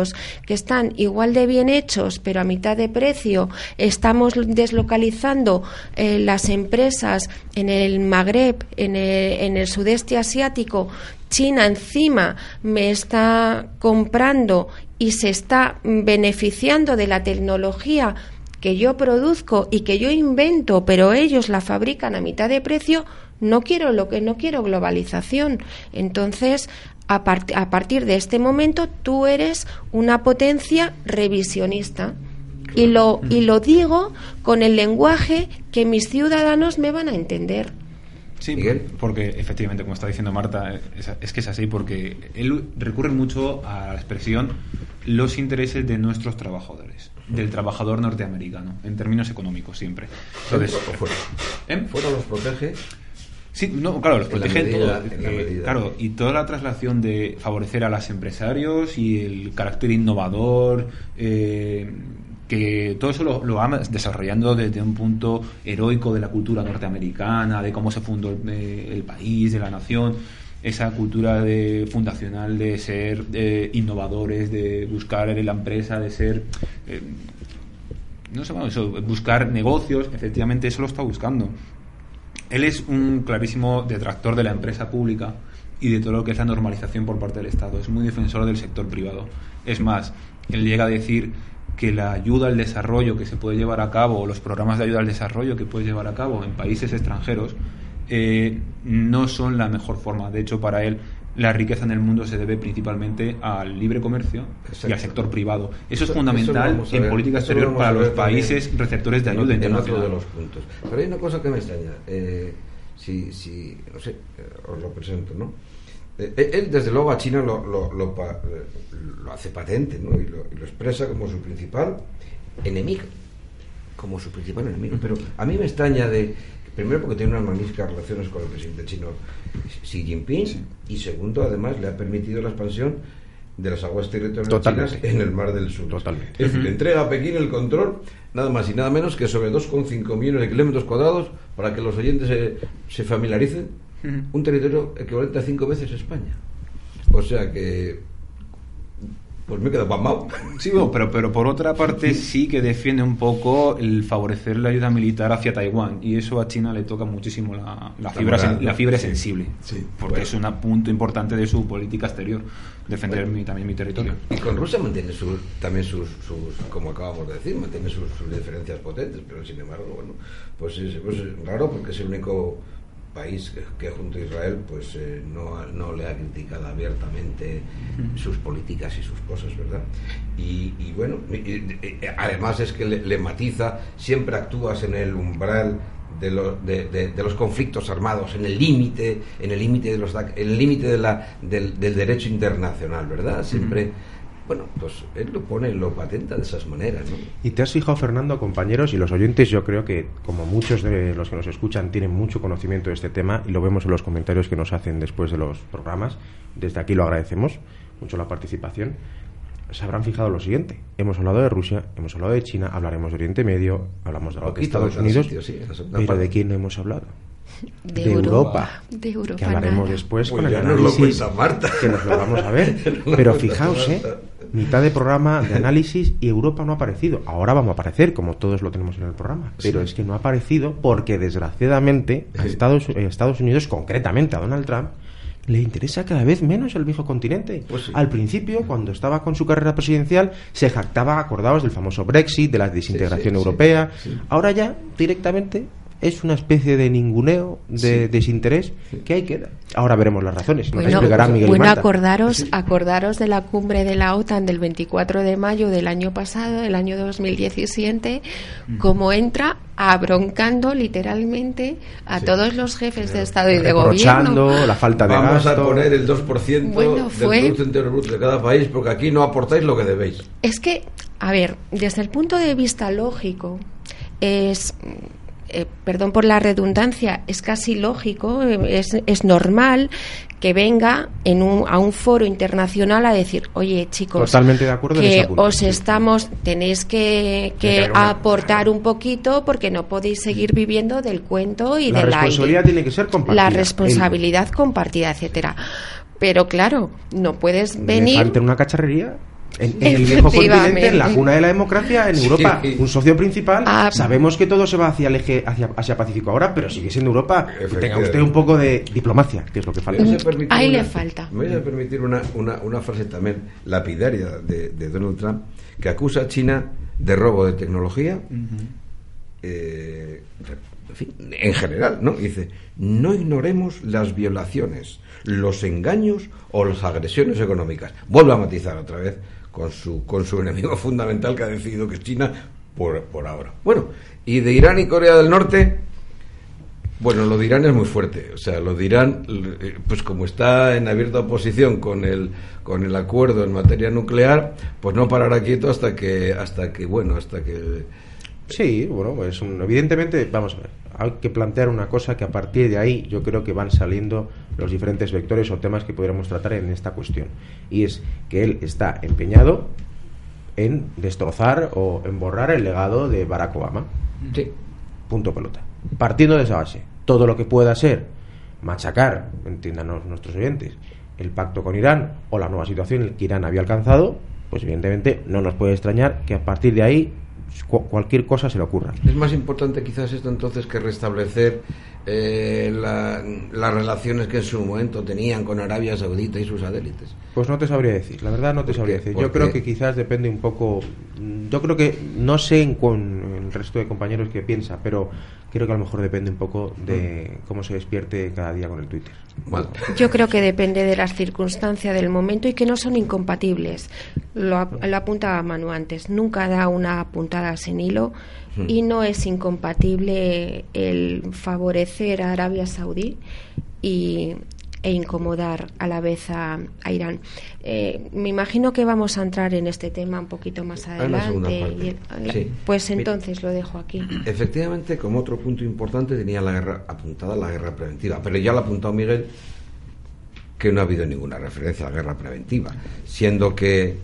que están igual de bien hechos, pero a mitad de precio, estamos deslocalizando eh, las empresas en el Magreb, en el, sudeste asiático, China encima me está comprando y se está beneficiando de la tecnología que yo produzco y que yo invento, pero ellos la fabrican a mitad de precio, no quiero lo que no quiero globalización. Entonces, a, a partir de este momento tú eres una potencia revisionista. Y lo, y lo digo con el lenguaje que mis ciudadanos me van a entender. Sí, porque efectivamente, como está diciendo Marta, es, que es así, porque él recurre mucho a la expresión los intereses de nuestros trabajadores, del trabajador norteamericano, en términos económicos siempre. Entonces, fuera. ¿Eh? fuera los protege. Sí, no, claro, los protege todo. Eh, claro, y toda la traslación de favorecer a los empresarios y el carácter innovador, eh, que todo eso lo, lo va desarrollando desde un punto heroico de la cultura norteamericana, de cómo se fundó el, país, de la nación. esa cultura de fundacional de ser eh, innovadores, de buscar en la empresa, de ser eh, no sé, bueno, eso, buscar negocios, efectivamente eso lo está buscando. Él es un clarísimo detractor de la empresa pública y de todo lo que es la normalización por parte del Estado. Es muy defensor del sector privado. Es más, él llega a decir que la ayuda al desarrollo que se puede llevar a cabo, o los programas de ayuda al desarrollo que puede llevar a cabo en países extranjeros, eh, no son la mejor forma. De hecho, para él, la riqueza en el mundo se debe principalmente al libre comercio y al sector privado. Eso, es fundamental en política exterior para los países receptores de ayuda en otro de los puntos. Pero hay una cosa que me extraña. Eh, si, si, no sé, eh, os lo presento, ¿no? Eh, él, desde luego, a China lo, lo, lo, hace patente ¿no? y, lo, expresa como su principal enemigo. Como su principal enemigo. Pero a mí me extraña de. Primero, porque tiene unas magníficas relaciones con el presidente chino Xi Jinping. Y segundo, además, le ha permitido la expansión de las aguas territoriales chinas en el Mar del Sur. Totalmente. Es decir, entrega a Pekín el control, nada más y nada menos que sobre 2,5 millones de kilómetros cuadrados, para que los oyentes se, se familiaricen un territorio equivalente a cinco veces España. O sea que pues me he quedado pasmado. Sí, pero, pero por otra parte sí que defiende un poco el favorecer la ayuda militar hacia Taiwán y eso a China le toca muchísimo la, la fibra, la fibra sensible, porque es un punto importante de su política exterior, defender también mi territorio. Y, con Rusia mantiene sus, también sus, sus, como acabamos de decir, mantiene sus, diferencias potentes, pero sin embargo, bueno, pues es, pues es raro porque es el único país que, junto a Israel pues eh, no, no, le ha criticado abiertamente sus políticas y sus cosas, ¿verdad? Y, bueno, además es que le, matiza, siempre actúas en el umbral de, de, los conflictos armados, en el límite, en el límite de los, el límite de la, del, derecho internacional, ¿verdad? Siempre bueno, pues él lo pone, lo patenta de esas maneras. ¿no? Y te has fijado, Fernando, compañeros y los oyentes, yo creo que como muchos de los que nos escuchan tienen mucho conocimiento de este tema y lo vemos en los comentarios que nos hacen después de los programas, desde aquí lo agradecemos mucho la participación, se habrán fijado lo siguiente. Hemos hablado de Rusia, hemos hablado de China, hablaremos de Oriente Medio, hablamos de Estados Unidos, pero ¿de quién no hemos hablado? De, Europa, que hablaremos después pues con el análisis que nos lo vamos a ver. Pero fijaos, ¿eh? mitad de programa de análisis y Europa no ha aparecido. Ahora vamos a aparecer, como todos lo tenemos en el programa. Pero es que no ha aparecido porque, desgraciadamente, a Estados, eh, Estados Unidos, concretamente a Donald Trump, le interesa cada vez menos el viejo continente. Pues Al principio, cuando estaba con su carrera presidencial, se jactaba, acordados del famoso Brexit, de la desintegración europea. Ahora ya, directamente, es una especie de ninguneo, de desinterés, que hay que Ahora veremos las razones. bueno, bueno acordaros, acordaros de la cumbre de la OTAN del 24 de mayo del año pasado, del año 2017, como entra abroncando literalmente a todos los jefes de Estado y de Gobierno. la falta de Vamos a poner el 2% del Producto Bruto de cada país porque aquí no aportáis lo que debéis. Es que, a ver, desde el punto de vista lógico, es eh, perdón por la redundancia, es casi lógico, eh, es, es normal que venga en un, a un foro internacional a decir, oye chicos, Totalmente de acuerdo que os estamos, tenéis que, que aportar un poquito porque no podéis seguir viviendo del cuento y la de la responsabilidad tiene que ser compartida. La responsabilidad compartida, etcétera. Pero claro, no puedes venir. una cacharrería en, el viejo continente, en la cuna de la democracia, en Europa, un socio principal. Ah, sabemos que todo se va hacia el eje hacia Asia Pacífico ahora, pero sigue siendo Europa. Tenga usted un poco de diplomacia, que es lo que falta. Ahí le falta. Me voy a permitir una, una, una frase también lapidaria de, de, Donald Trump, que acusa a China de robo de tecnología. Eh, en, fin, en general, ¿no? Dice, no ignoremos las violaciones, los engaños o las agresiones económicas. Vuelvo a matizar otra vez con su, con su enemigo fundamental que ha decidido que es China por, por ahora. Bueno, y de Irán y Corea del Norte, bueno, lo de Irán es muy fuerte. O sea, lo de Irán, eh, pues como está en abierta oposición con el, con el acuerdo en materia nuclear, pues no parará quieto hasta que, hasta que bueno, hasta que... Sí, bueno, pues evidentemente, vamos a ver, hay que plantear una cosa que a partir de ahí yo creo que van saliendo los diferentes vectores o temas que podríamos tratar en esta cuestión. Y es que él está empeñado en destrozar o en borrar el legado de Barack Obama. Sí. Punto pelota. Partiendo de esa base, todo lo que pueda ser machacar, entiéndanos nuestros oyentes, el pacto con Irán o la nueva situación que Irán había alcanzado, pues evidentemente no nos puede extrañar que a partir de ahí cualquier cosa se le ocurra. Es más importante quizás esto entonces que restablecer eh, las relaciones que en su momento tenían con Arabia Saudita y sus satélites. Pues no te sabría decir, la verdad no te sabría decir. Yo creo que quizás depende un poco, yo creo que no sé con el resto de compañeros que piensa, pero creo que a lo mejor depende un poco de cómo se despierte cada día con el Twitter. Yo creo que depende de las circunstancias del momento y que no son incompatibles. Lo, lo apuntaba Manu antes, nunca da una puntada sin hilo y no es incompatible el favorecer a Arabia Saudí y e incomodar a la vez a, Irán. Eh, me imagino que vamos a entrar en este tema un poquito más adelante. Pues entonces lo dejo aquí. Efectivamente, como otro punto importante tenía la guerra apuntada la guerra preventiva, pero ya lo ha apuntado Miguel que no ha habido ninguna referencia a la guerra preventiva, siendo que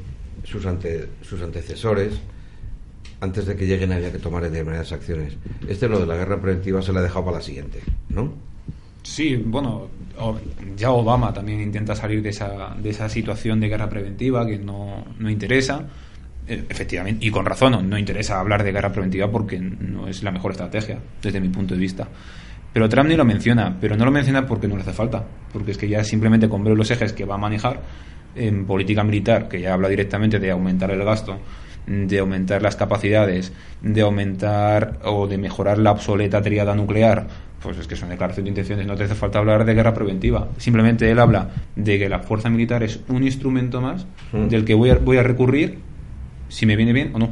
sus, ante, sus antecesores antes de que lleguen había que tomar determinadas acciones. Este lo de la guerra preventiva se la ha dejado para la siguiente, ¿no? Sí, bueno, ya Obama también intenta salir de esa, de esa situación de guerra preventiva que no, no interesa. E, efectivamente, y con razón, no, interesa hablar de guerra preventiva porque no es la mejor estrategia, desde mi punto de vista. Pero Trump ni lo menciona, pero no lo menciona porque no le hace falta, porque es que ya simplemente con ver los ejes que va a manejar en política militar, que ya habla directamente de aumentar el gasto, de aumentar las capacidades, de aumentar o de mejorar la obsoleta triada nuclear, pues es que es una declaración de intenciones, no te hace falta hablar de guerra preventiva. Simplemente él habla de que la fuerza militar es un instrumento más mm. del que voy a, voy a recurrir si me viene bien o no.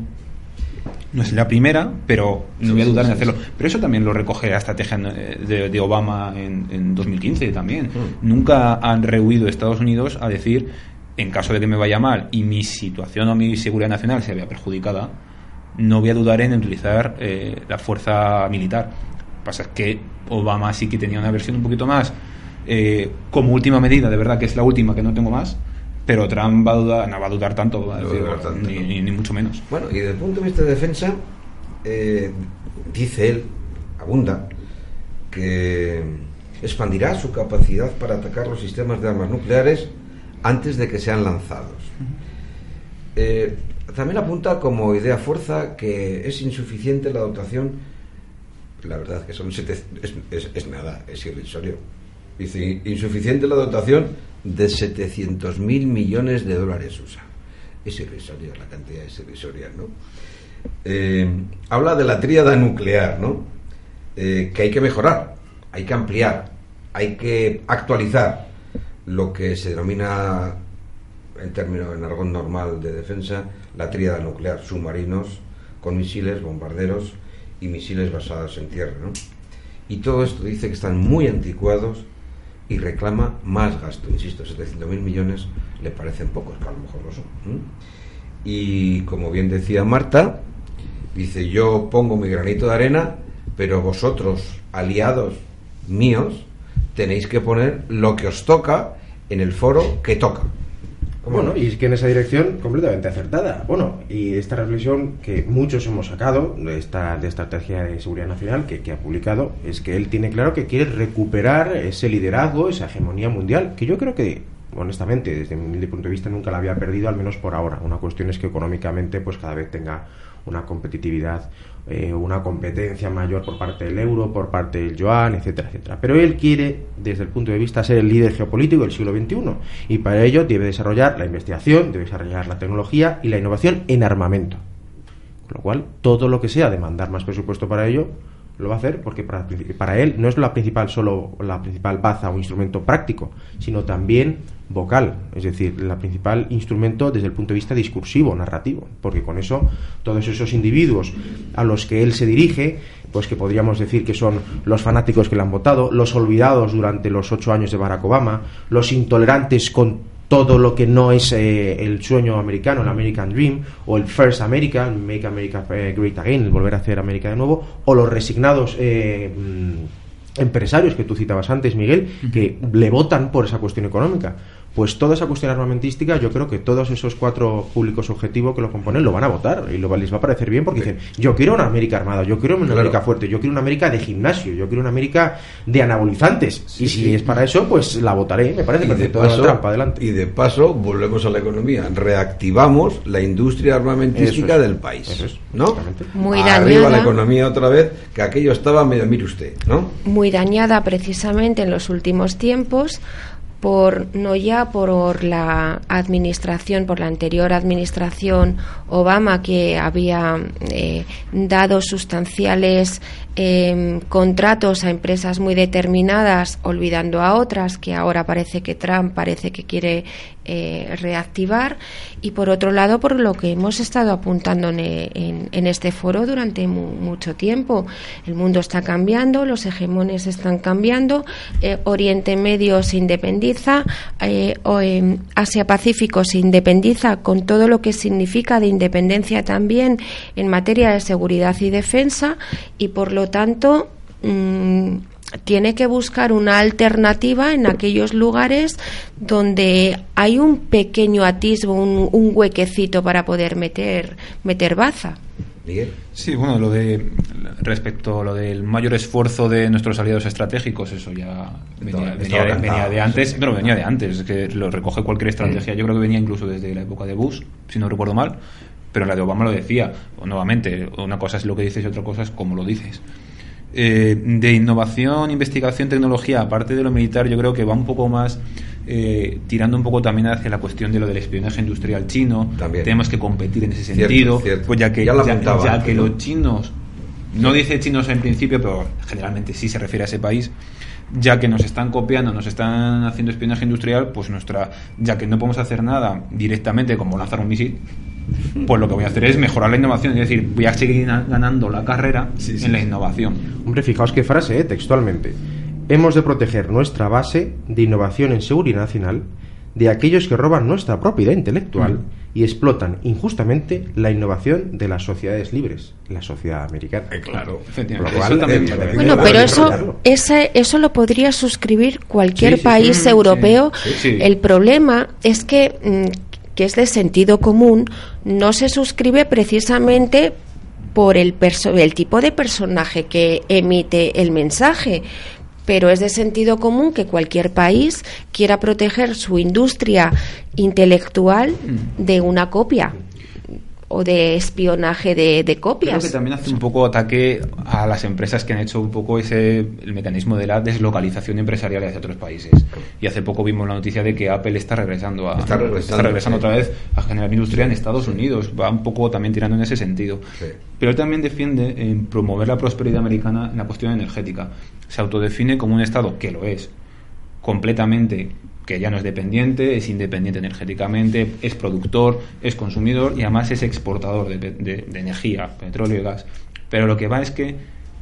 No es la primera, pero no voy a dudar en hacerlo. Pero eso también lo recoge la estrategia de, Obama en, en, 2015 también. Mm. Nunca han rehuido Estados Unidos a decir, en caso de que me vaya mal y mi situación o mi seguridad nacional se vea perjudicada, no voy a dudar en utilizar eh, la fuerza militar pasa es que Obama sí que tenía una versión un poquito más eh, como última medida, de verdad que es la última que no tengo más, pero Trump va a dudar, no va a dudar tanto, ni, mucho menos. Bueno, y desde el punto de vista de defensa, eh, dice él, abunda, que expandirá su capacidad para atacar los sistemas de armas nucleares antes de que sean lanzados. Eh, también apunta como idea fuerza que es insuficiente la dotación la verdad que son es, es, nada, es irrisorio. Dice, insuficiente la dotación de 700 mil millones de dólares USA. Es irrisoria, la cantidad es irrisoria, ¿no? Eh, habla de la tríada nuclear, ¿no? Eh, que hay que mejorar, hay que ampliar, hay que actualizar lo que se denomina, en términos en argón normal de defensa, la tríada nuclear, submarinos con misiles, bombarderos, y misiles basados en tierra. ¿no? Y todo esto dice que están muy anticuados y reclama más gasto. Insisto, 700.000 millones le parecen pocos, que a lo mejor lo son. Y como bien decía Marta, dice, yo pongo mi granito de arena, pero vosotros, aliados míos, tenéis que poner lo que os toca en el foro que toca. Bueno, y es que en esa dirección completamente acertada. Bueno, y esta reflexión que muchos hemos sacado de esta de estrategia de seguridad nacional que, que, ha publicado es que él tiene claro que quiere recuperar ese liderazgo, esa hegemonía mundial, que yo creo que honestamente, desde mi punto de vista, nunca la había perdido, al menos por ahora. Una cuestión es que económicamente, pues cada vez tenga una competitividad, eh, una competencia mayor por parte del euro, por parte del yuan, etcétera, etcétera. Pero él quiere, desde el punto de vista, ser el líder geopolítico del siglo XXI y para ello debe desarrollar la investigación, debe desarrollar la tecnología y la innovación en armamento. Con lo cual, todo lo que sea demandar más presupuesto para ello, lo va a hacer porque para, para, él no es la principal solo la principal baza o instrumento práctico, sino también vocal, es decir, la principal instrumento desde el punto de vista discursivo, narrativo, porque con eso todos esos individuos a los que él se dirige, pues que podríamos decir que son los fanáticos que le han votado, los olvidados durante los ocho años de Barack Obama, los intolerantes con todo lo que no es eh, el sueño americano, el American Dream, o el First American, Make America eh, Great Again, el volver a hacer América de nuevo, o los resignados eh, mm, empresarios que tú citabas antes, Miguel, que le votan por esa cuestión económica pues toda esa cuestión armamentística, yo creo que todos esos cuatro públicos objetivos que lo componen lo van a votar y lo, les va a parecer bien porque dicen, yo quiero una América armada, yo quiero una América fuerte, yo quiero una América de gimnasio, yo quiero una América de anabolizantes. y si es para eso, pues la votaré, me parece perfecto. De paso, adelante. Y de paso, volvemos a la economía, reactivamos la industria armamentística del país. ¿no? Muy Arriba la economía otra vez, que aquello estaba medio, mire usted, ¿no? Muy dañada precisamente en los últimos tiempos por no ya por la administración, por la anterior administración Obama que había eh, dado sustanciales eh, contratos a empresas muy determinadas, olvidando a otras que ahora parece que Trump parece que quiere eh, reactivar y por otro lado por lo que hemos estado apuntando en, en, este foro durante mucho tiempo. El mundo está cambiando, los hegemones están cambiando, eh, Oriente Medio se independiza, eh, o, Asia Pacífico se independiza con todo lo que significa de independencia también en materia de seguridad y defensa y por lo tanto mm, tiene que buscar una alternativa en aquellos lugares donde hay un pequeño atisbo, un, huequecito para poder meter, meter baza. Sí, bueno, lo de respecto a lo del mayor esfuerzo de nuestros aliados estratégicos, eso ya venía, de, antes, pero venía de antes, que lo recoge cualquier estrategia. Yo creo que venía incluso desde la época de Bush, si no recuerdo mal, pero la de Obama lo decía. Nuevamente, una cosa es lo que dices y otra cosa es cómo lo dices. Eh, de innovación, investigación, tecnología, aparte de lo militar, yo creo que va un poco más eh, tirando un poco también hacia la cuestión de lo del espionaje industrial chino. Tenemos que competir en ese sentido, pues ya que, ya, que los chinos, no dice chinos en principio, pero generalmente sí se refiere a ese país, ya que nos están copiando, nos están haciendo espionaje industrial, pues nuestra, ya que no podemos hacer nada directamente como lanzar un misil, pues lo que voy a hacer es mejorar la innovación, es decir, voy a seguir ganando la carrera en la innovación. Hombre, fijaos qué frase, ¿eh? textualmente. Hemos de proteger nuestra base de innovación en seguridad nacional de aquellos que roban nuestra propiedad intelectual mm. y explotan injustamente la innovación de las sociedades libres, la sociedad americana. Eh, claro, bueno, pero eso, ese, eso lo podría suscribir cualquier país mm, europeo. El problema es que mm, que es de sentido común, no se suscribe precisamente por el, el tipo de personaje que emite el mensaje, pero es de sentido común que cualquier país quiera proteger su industria intelectual mm. de una copia o de espionaje de, copias. Creo que también hace un poco ataque a las empresas que han hecho un poco ese el mecanismo de la deslocalización empresarial hacia otros países. Y hace poco vimos la noticia de que Apple está regresando a está regresando, otra vez a generar industria en Estados Unidos. Va un poco también tirando en ese sentido. Pero él también defiende en promover la prosperidad americana en la cuestión energética. Se autodefine como un estado que lo es completamente que ya no es dependiente, es independiente energéticamente, es productor, es consumidor y además es exportador de, energía, petróleo y gas. Pero lo que va es que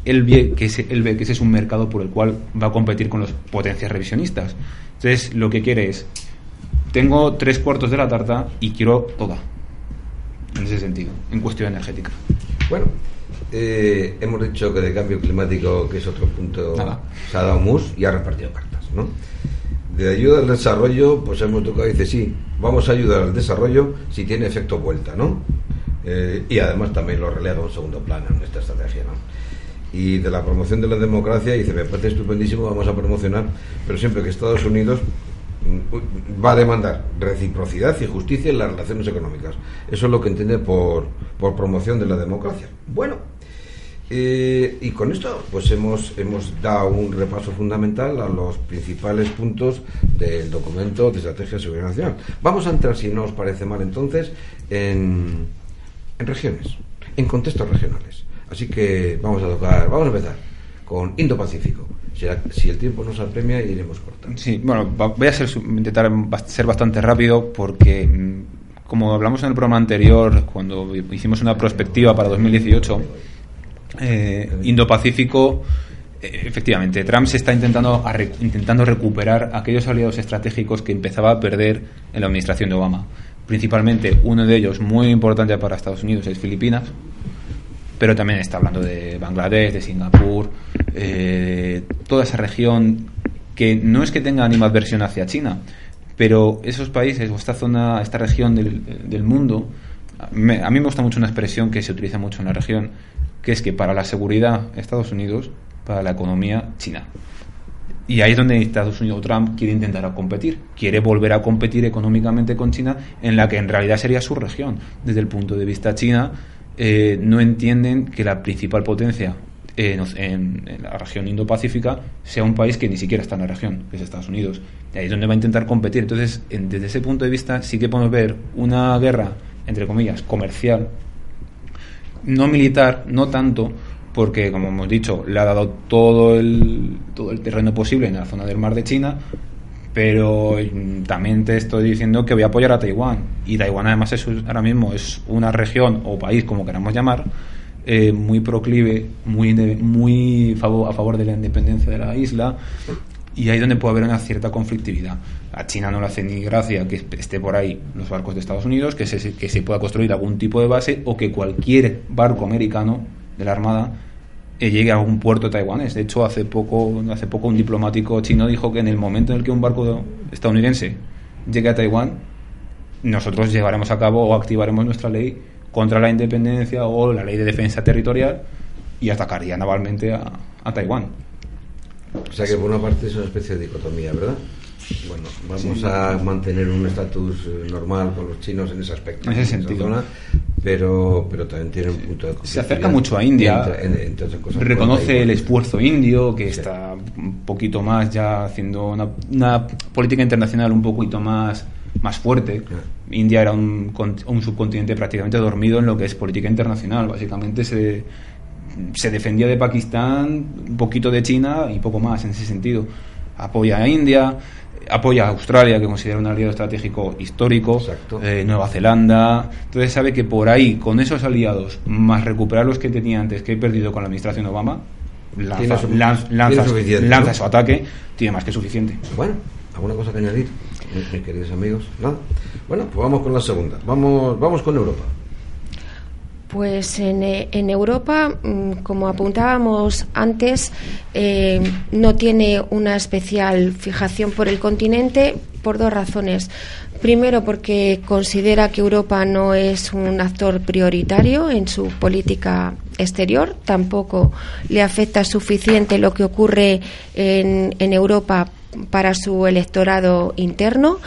él ve que, ese, ve que ese es un mercado por el cual va a competir con las potencias revisionistas. Entonces, lo que quiere es, tengo tres cuartos de la tarta y quiero toda, en ese sentido, en cuestión energética. Bueno, eh, hemos dicho que de cambio climático, que es otro punto, se ha dado mus y ha repartido cartas, ¿no? De ayuda al desarrollo, pues hemos tocado dice, sí, vamos a ayudar al desarrollo si tiene efecto vuelta, ¿no? Eh, y además también lo relega a un segundo plano en esta estrategia, ¿no? Y de la promoción de la democracia, dice, me parece estupendísimo, vamos a promocionar, pero siempre que Estados Unidos mm, va a demandar reciprocidad y justicia en las relaciones económicas. Eso es lo que entiende por, por promoción de la democracia. Bueno, eh, y con esto pues hemos, hemos dado un repaso fundamental a los principales puntos del documento de Estrategia de Seguridad Nacional. Vamos a entrar, si no os parece mal entonces, en, en regiones, en contextos regionales. Así que vamos a tocar, vamos a empezar con Indo-Pacífico. Si, el tiempo nos apremia, iremos cortando. Sí, bueno, voy a ser, intentar ser bastante rápido porque, mm, como hablamos en el programa anterior, cuando hicimos una prospectiva para 2018, eh, Indo-Pacífico, eh, efectivamente, Trump se está intentando, intentando recuperar aquellos aliados estratégicos que empezaba a perder en la administración de Obama. Principalmente, uno de ellos muy importante para Estados Unidos es Filipinas, pero también está hablando de Bangladesh, de Singapur, eh, toda esa región que no es que tenga animadversión hacia China, Pero esos países o esta zona, esta región del, mundo, a mí me gusta mucho una expresión que se utiliza mucho en la región, que es que para la seguridad Estados Unidos, para la economía China. Y ahí es donde Estados Unidos Trump quiere intentar competir. Quiere volver a competir económicamente con China, en la que en realidad sería su región. Desde el punto de vista China, eh, no entienden que la principal potencia en, la región Indo-Pacífica sea un país que ni siquiera está en la región, que es Estados Unidos. Y ahí es donde va a intentar competir. Entonces, desde ese punto de vista, sí que podemos ver una guerra, entre comillas, comercial, no militar, no tanto, porque, como hemos dicho, le ha dado todo el, todo el terreno posible en la zona del mar de China, pero también te estoy diciendo que voy a apoyar a Taiwán. Y Taiwán, además, es, ahora mismo es una región o país, como queramos llamar, eh, muy proclive, muy, muy a favor de la independencia de la isla. Y ahí es donde puede haber una cierta conflictividad. A China no le hace ni gracia que esté por ahí los barcos de Estados Unidos, que se, pueda construir algún tipo de base o que cualquier barco americano de la Armada eh, llegue a un puerto taiwanés. De hecho, hace poco, hace poco un diplomático chino dijo que en el momento en el que un barco estadounidense llegue a Taiwán, nosotros llevaremos a cabo o activaremos nuestra ley contra la independencia o la ley de defensa territorial y atacaría navalmente a, a Taiwán. O sea que por una parte es una especie de dicotomía, ¿verdad? Bueno, vamos a mantener un estatus eh, normal con los chinos en ese aspecto. En ese sentido. pero, pero también tiene un punto de Se acerca mucho a India. reconoce el esfuerzo indio, que está un poquito más ya haciendo una, una, política internacional un poquito más, más fuerte. India era un, un subcontinente prácticamente dormido en lo que es política internacional. Básicamente se se defendía de Pakistán, un poquito de China y poco más en ese sentido. Apoya a India, apoya a Australia, que considera un aliado estratégico histórico, eh, Nueva Zelanda. Entonces sabe que por ahí, con esos aliados, más recuperar los que tenía antes, que he perdido con la administración Obama, lanza, su, su ataque, tiene más que suficiente. Bueno, ¿alguna cosa que añadir, mis queridos amigos? ¿Nada? Bueno, pues vamos con la segunda. Vamos, vamos con Europa. Pues en, eh, Europa, mm, como apuntábamos antes, eh, no tiene una especial fijación por el continente por dos razones. Primero, porque considera que Europa no es un actor prioritario en su política exterior, tampoco le afecta suficiente lo que ocurre en, en Europa para su electorado interno.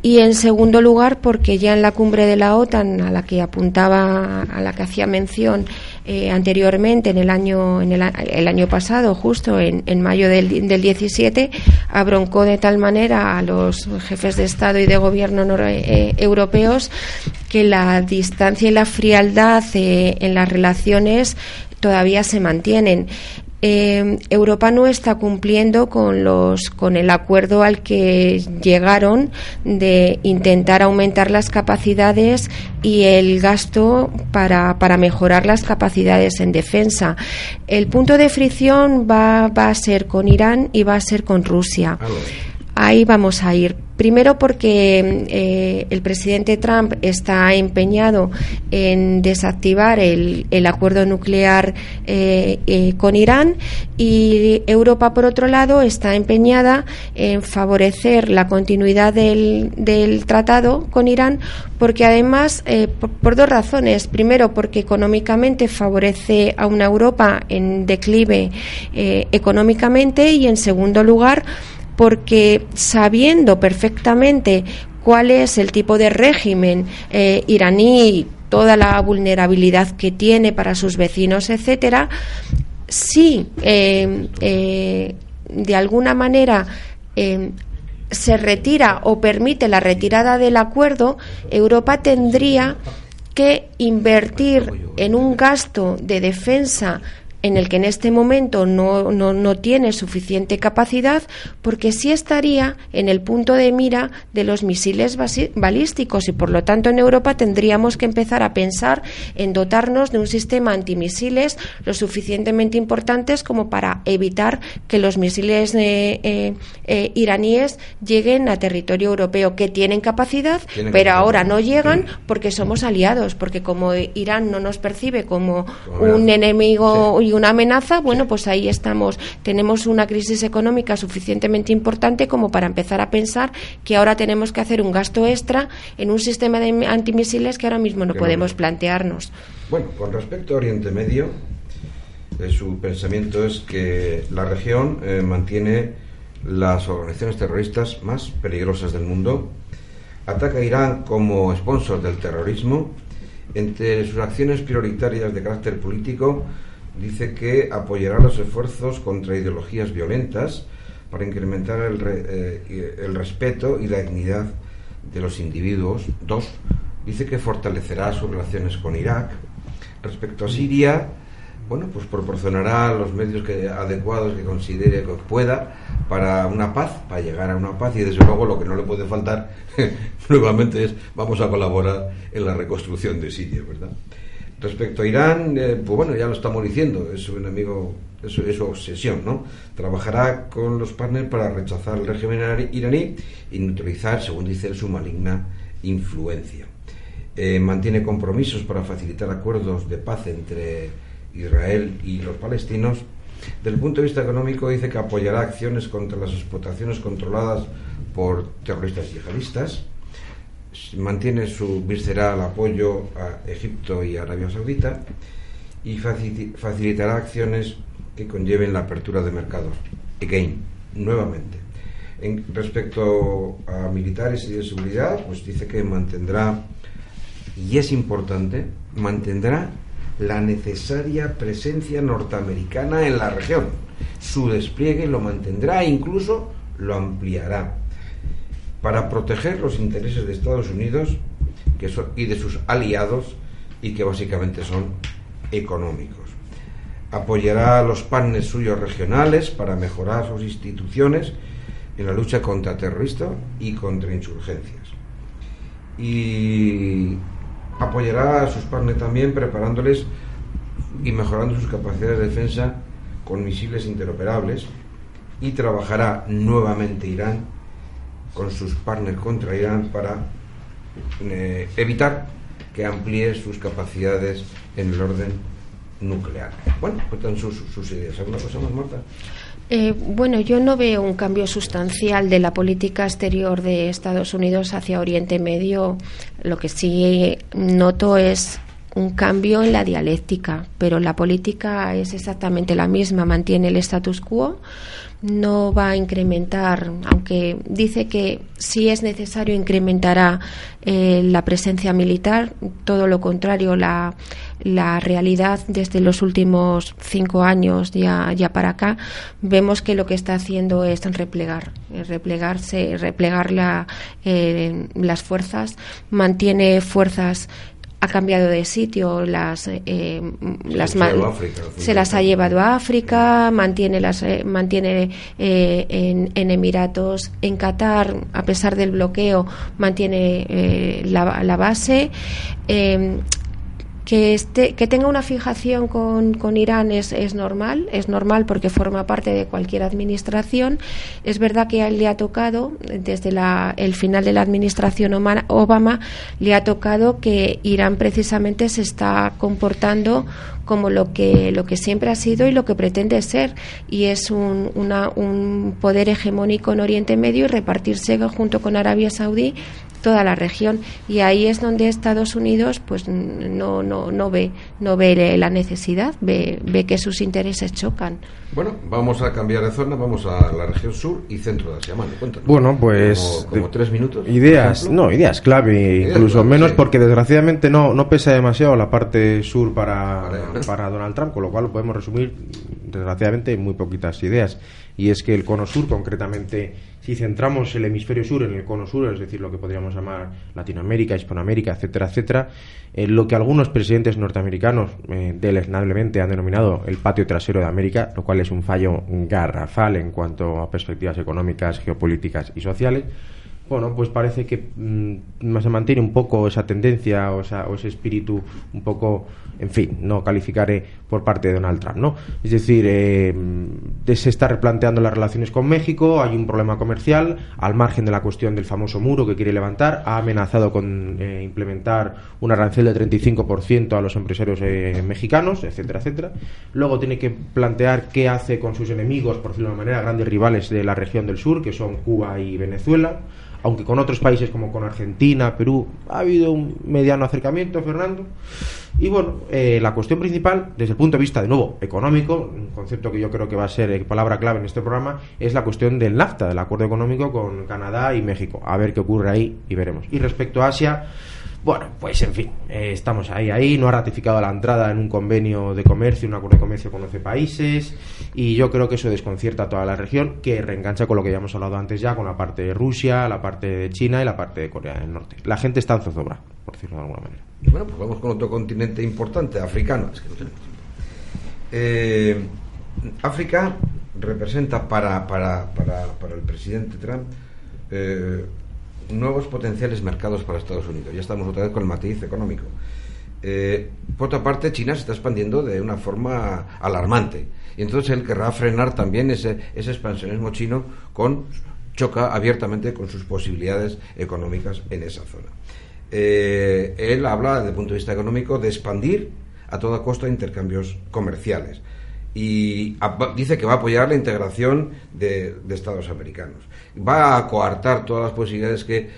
Y en segundo lugar porque ya en la cumbre de la OTAN a la que apuntaba a la que hacía mención eh, anteriormente en el año en el, año pasado justo en, en mayo del, del, 17 abroncó de tal manera a los jefes de Estado y de gobierno eh, europeos que la distancia y la frialdad eh, en las relaciones todavía se mantienen eh, Europa no está cumpliendo con los con el acuerdo al que llegaron de intentar aumentar las capacidades y el gasto para, para mejorar las capacidades en defensa. El punto de fricción va, va a ser con Irán y va a ser con Rusia. Ahí vamos a ir. Primero porque eh, el presidente Trump está empeñado en desactivar el, acuerdo nuclear eh, eh, con Irán y Europa, por otro lado, está empeñada en favorecer la continuidad del, del tratado con Irán porque además, por, dos razones. Primero, porque económicamente favorece a una Europa en declive económicamente y, en segundo lugar, porque sabiendo perfectamente cuál es el tipo de régimen eh, iraní, toda la vulnerabilidad que tiene para sus vecinos, etcétera, si eh, eh, de alguna manera se retira o permite la retirada del acuerdo, Europa tendría que invertir en un gasto de defensa en el que en este momento no, no, no, tiene suficiente capacidad porque sí estaría en el punto de mira de los misiles balísticos y por lo tanto en Europa tendríamos que empezar a pensar en dotarnos de un sistema antimisiles lo suficientemente importantes como para evitar que los misiles eh, eh, eh, iraníes lleguen a territorio europeo que tienen capacidad pero ahora no llegan porque somos aliados porque como Irán no nos percibe como un enemigo hay una amenaza, bueno, pues ahí estamos. Tenemos una crisis económica suficientemente importante como para empezar a pensar que ahora tenemos que hacer un gasto extra en un sistema de antimisiles que ahora mismo no podemos plantearnos. Bueno, con respecto a Oriente Medio, eh, su pensamiento es que la región eh, mantiene las organizaciones terroristas más peligrosas del mundo, ataca a Irán como sponsor del terrorismo, entre sus acciones prioritarias de carácter político dice que apoyará los esfuerzos contra ideologías violentas para incrementar el, eh, el respeto y la dignidad de los individuos. Dos, dice que fortalecerá sus relaciones con Irak. Respecto a Siria, bueno, pues proporcionará los medios que, adecuados que considere que pueda para una paz, para llegar a una paz y desde luego lo que no le puede faltar nuevamente es vamos a colaborar en la reconstrucción de Siria, ¿verdad? Respecto a Irán, eh, pues bueno, ya lo estamos diciendo, es su enemigo, es su, obsesión, ¿no? Trabajará con los partners para rechazar el régimen iraní y neutralizar, según dice su maligna influencia. Eh, mantiene compromisos para facilitar acuerdos de paz entre Israel y los palestinos. Desde el punto de vista económico dice que apoyará acciones contra las explotaciones controladas por terroristas yihadistas. Mantiene su visceral apoyo a Egipto y Arabia Saudita y facilitará acciones que conlleven la apertura de mercados. Again, nuevamente. En, respecto a militares y de seguridad, pues dice que mantendrá, y es importante, mantendrá la necesaria presencia norteamericana en la región. Su despliegue lo mantendrá e incluso lo ampliará para proteger los intereses de Estados Unidos y de sus aliados y que básicamente son económicos. Apoyará a los partners suyos regionales para mejorar sus instituciones en la lucha contra terroristas y contra insurgencias. Y apoyará a sus partners también preparándoles y mejorando sus capacidades de defensa con misiles interoperables y trabajará nuevamente Irán con sus partners contra Irán para eh, evitar que amplíe sus capacidades en el orden nuclear. Bueno, cuentan sus, sus ideas. ¿Alguna cosa más, Marta? Eh, bueno, yo no veo un cambio sustancial de la política exterior de Estados Unidos hacia Oriente Medio. Lo que sí noto es un cambio en la dialéctica, pero la política es exactamente la misma, mantiene el status quo, no va a incrementar, aunque dice que si es necesario incrementará eh, la presencia militar, todo lo contrario, la, la realidad desde los últimos cinco años ya, ya para acá, vemos que lo que está haciendo es replegar, replegarse, replegar la, eh, las fuerzas, mantiene fuerzas ha cambiado de sitio, las, eh, las se las ha llevado a África, mantiene las eh, mantiene eh, en, en, Emiratos, en Qatar, a pesar del bloqueo, mantiene la, la, base que, esté, que tenga una fijación con, con Irán es, es, normal, es normal porque forma parte de cualquier administración. Es verdad que a él le ha tocado, desde la, el final de la administración Obama, le ha tocado que Irán precisamente se está comportando como lo que, lo que siempre ha sido y lo que pretende ser, y es un, una, un poder hegemónico en Oriente Medio y repartirse junto con Arabia Saudí toda la región. Y ahí es donde Estados Unidos pues no no no ve no ve la necesidad ve, ve que sus intereses chocan. Bueno vamos a cambiar de zona vamos a la región sur y centro de Asia. Bueno pues como, tres minutos ideas no ideas clave incluso menos porque desgraciadamente no no pesa demasiado la parte sur para para Donald Trump con lo cual podemos resumir desgraciadamente muy poquitas ideas. Y es que el cono sur concretamente si centramos el hemisferio sur en el cono sur, es decir, lo que podríamos llamar Latinoamérica, Hispanoamérica, etcétera, etcétera, eh, lo que algunos presidentes norteamericanos eh, deleznablemente han denominado el patio trasero de América, lo cual es un fallo garrafal en cuanto a perspectivas económicas, geopolíticas y sociales, bueno, pues parece que mm, se mantiene un poco esa tendencia o, o, ese espíritu un poco, en fin, no calificaré por parte de Donald Trump, ¿no? Es decir, eh, se está replanteando las relaciones con México, hay un problema comercial, al margen de la cuestión del famoso muro que quiere levantar, ha amenazado con eh, implementar un arancel de 35% a los empresarios eh, mexicanos, etcétera, etcétera. Luego tiene que plantear qué hace con sus enemigos, por decirlo de una manera, grandes rivales de la región del sur, que son Cuba y Venezuela aunque con otros países como con Argentina, Perú, ha habido un mediano acercamiento, Fernando. Y bueno, eh, la cuestión principal, desde el punto de vista, de nuevo, económico, un concepto que yo creo que va a ser palabra clave en este programa, es la cuestión del NAFTA, del acuerdo económico con Canadá y México. A ver qué ocurre ahí y veremos. Y respecto a Asia, bueno, pues en fin, eh, estamos ahí, ahí. No ha ratificado la entrada en un convenio de comercio, un acuerdo de comercio con 11 países. Y yo creo que eso desconcierta a toda la región, que reengancha con lo que ya hemos hablado antes ya, con la parte de Rusia, la parte de China y la parte de Corea del Norte. La gente está en zozobra, por decirlo de alguna manera. Bueno, pues vamos con otro continente importante, africano. Eh, África representa para, para, para, para el presidente Trump. Eh, nuevos potenciales mercados para Estados Unidos. Ya estamos otra vez con el matiz económico. Eh, por otra parte, China se está expandiendo de una forma alarmante. Y entonces él querrá frenar también ese, ese expansionismo chino con choca abiertamente con sus posibilidades económicas en esa zona. Eh, él habla, desde el punto de vista económico, de expandir a toda costa intercambios comerciales y dice que va a apoyar la integración de, Estados americanos. Va a coartar todas las posibilidades que,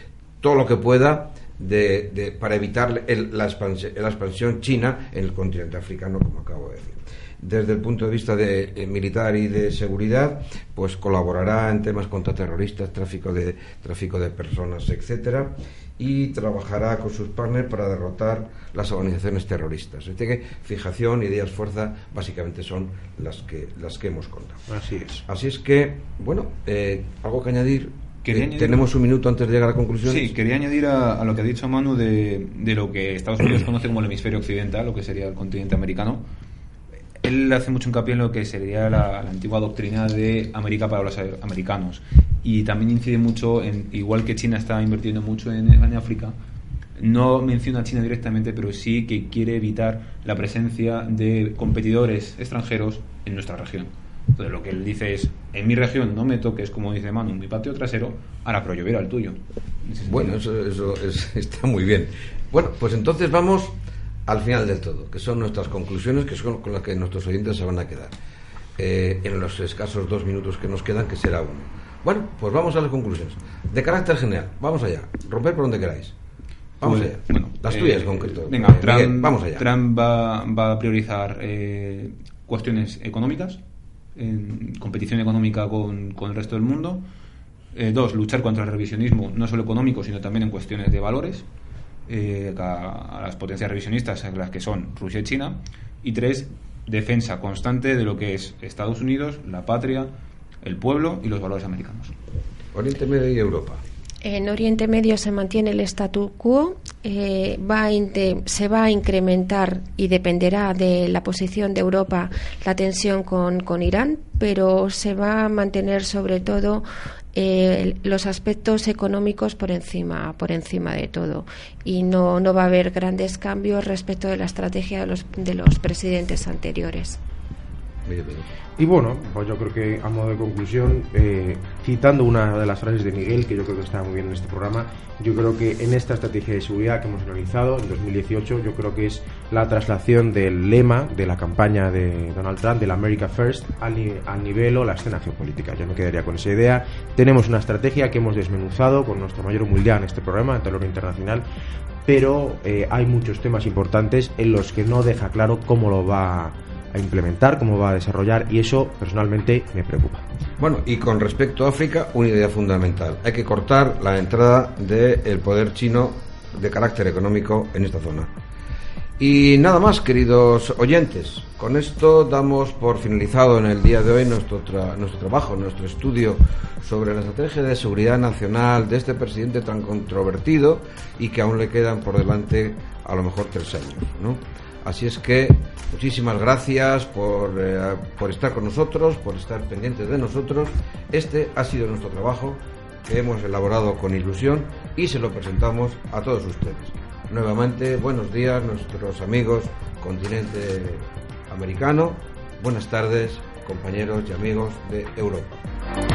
todo lo que pueda, de, para evitar la, expansión, la, expansión, china en el continente africano, como acabo de decir. Desde el punto de vista de, eh, militar y de seguridad, pues colaborará en temas contra terroristas, tráfico de, tráfico de personas, etcétera y trabajará con sus partners para derrotar las organizaciones terroristas. Así que fijación, ideas, fuerza, básicamente son las que, las que hemos contado. Así es. Así es que, bueno, eh, algo que añadir. Eh, tenemos un minuto antes de llegar a la conclusión. Sí, quería añadir a, lo que ha dicho Manu de, de lo que Estados Unidos conoce como el hemisferio occidental, lo que sería el continente americano él hace mucho hincapié en lo que sería la, antigua doctrina de América para los americanos. Y también incide mucho en, igual que China está invirtiendo mucho en, en África, no menciona a China directamente, pero sí que quiere evitar la presencia de competidores extranjeros en nuestra región. Entonces lo que él dice es, en mi región no me toques, como dice Manu, mi patio trasero, ahora pero llover al tuyo. Bueno, eso, eso está muy bien. Bueno, pues entonces vamos al final del todo, que son nuestras conclusiones, que son con las que nuestros oyentes se van a quedar. Eh, en los escasos dos minutos que nos quedan, que será uno. Bueno, pues vamos a las conclusiones. De carácter general, vamos allá. Romper por donde queráis. Vamos allá. Bueno, las tuyas, eh, concreto. Venga, eh, Trump, vamos allá. Trump va, a priorizar cuestiones económicas, en competición económica con, con, el resto del mundo. dos, luchar contra el revisionismo, no solo económico, sino también en cuestiones de valores eh, a, las potencias revisionistas, las que son Rusia y China, y tres, defensa constante de lo que es Estados Unidos, la patria, el pueblo y los valores americanos. Oriente Medio y Europa. En Oriente Medio se mantiene el statu quo, eh, va se va a incrementar y dependerá de la posición de Europa la tensión con, con Irán, pero se va a mantener sobre todo eh, los aspectos económicos por encima, por encima de todo. Y no, no va a haber grandes cambios respecto de la estrategia de los, de los presidentes anteriores. Y bueno, pues yo creo que a modo de conclusión, eh, citando una de las frases de Miguel, que yo creo que está muy bien en este programa, yo creo que en esta estrategia de seguridad que hemos realizado en 2018, yo creo que es la traslación del lema de la campaña de Donald Trump, del America First, al, nivel o la escena geopolítica. Yo me quedaría con esa idea. Tenemos una estrategia que hemos desmenuzado con nuestra mayor humildad en este programa, en Talor Internacional, pero eh, hay muchos temas importantes en los que no deja claro cómo lo va a implementar, cómo va a desarrollar y eso personalmente me preocupa. Bueno, y con respecto a África, una idea fundamental. Hay que cortar la entrada del poder chino de carácter económico en esta zona. Y nada más, queridos oyentes. Con esto damos por finalizado en el día de hoy nuestro, nuestro trabajo, nuestro estudio sobre la estrategia de seguridad nacional de este presidente tan controvertido y que aún le quedan por delante a lo mejor tres años. ¿no? Así es que muchísimas gracias eh, por, estar con nosotros, por estar pendientes de nosotros. Este ha sido nuestro trabajo que hemos elaborado con ilusión y se lo presentamos a todos ustedes. Nuevamente, buenos días nuestros amigos continente americano, buenas tardes compañeros y amigos de Europa.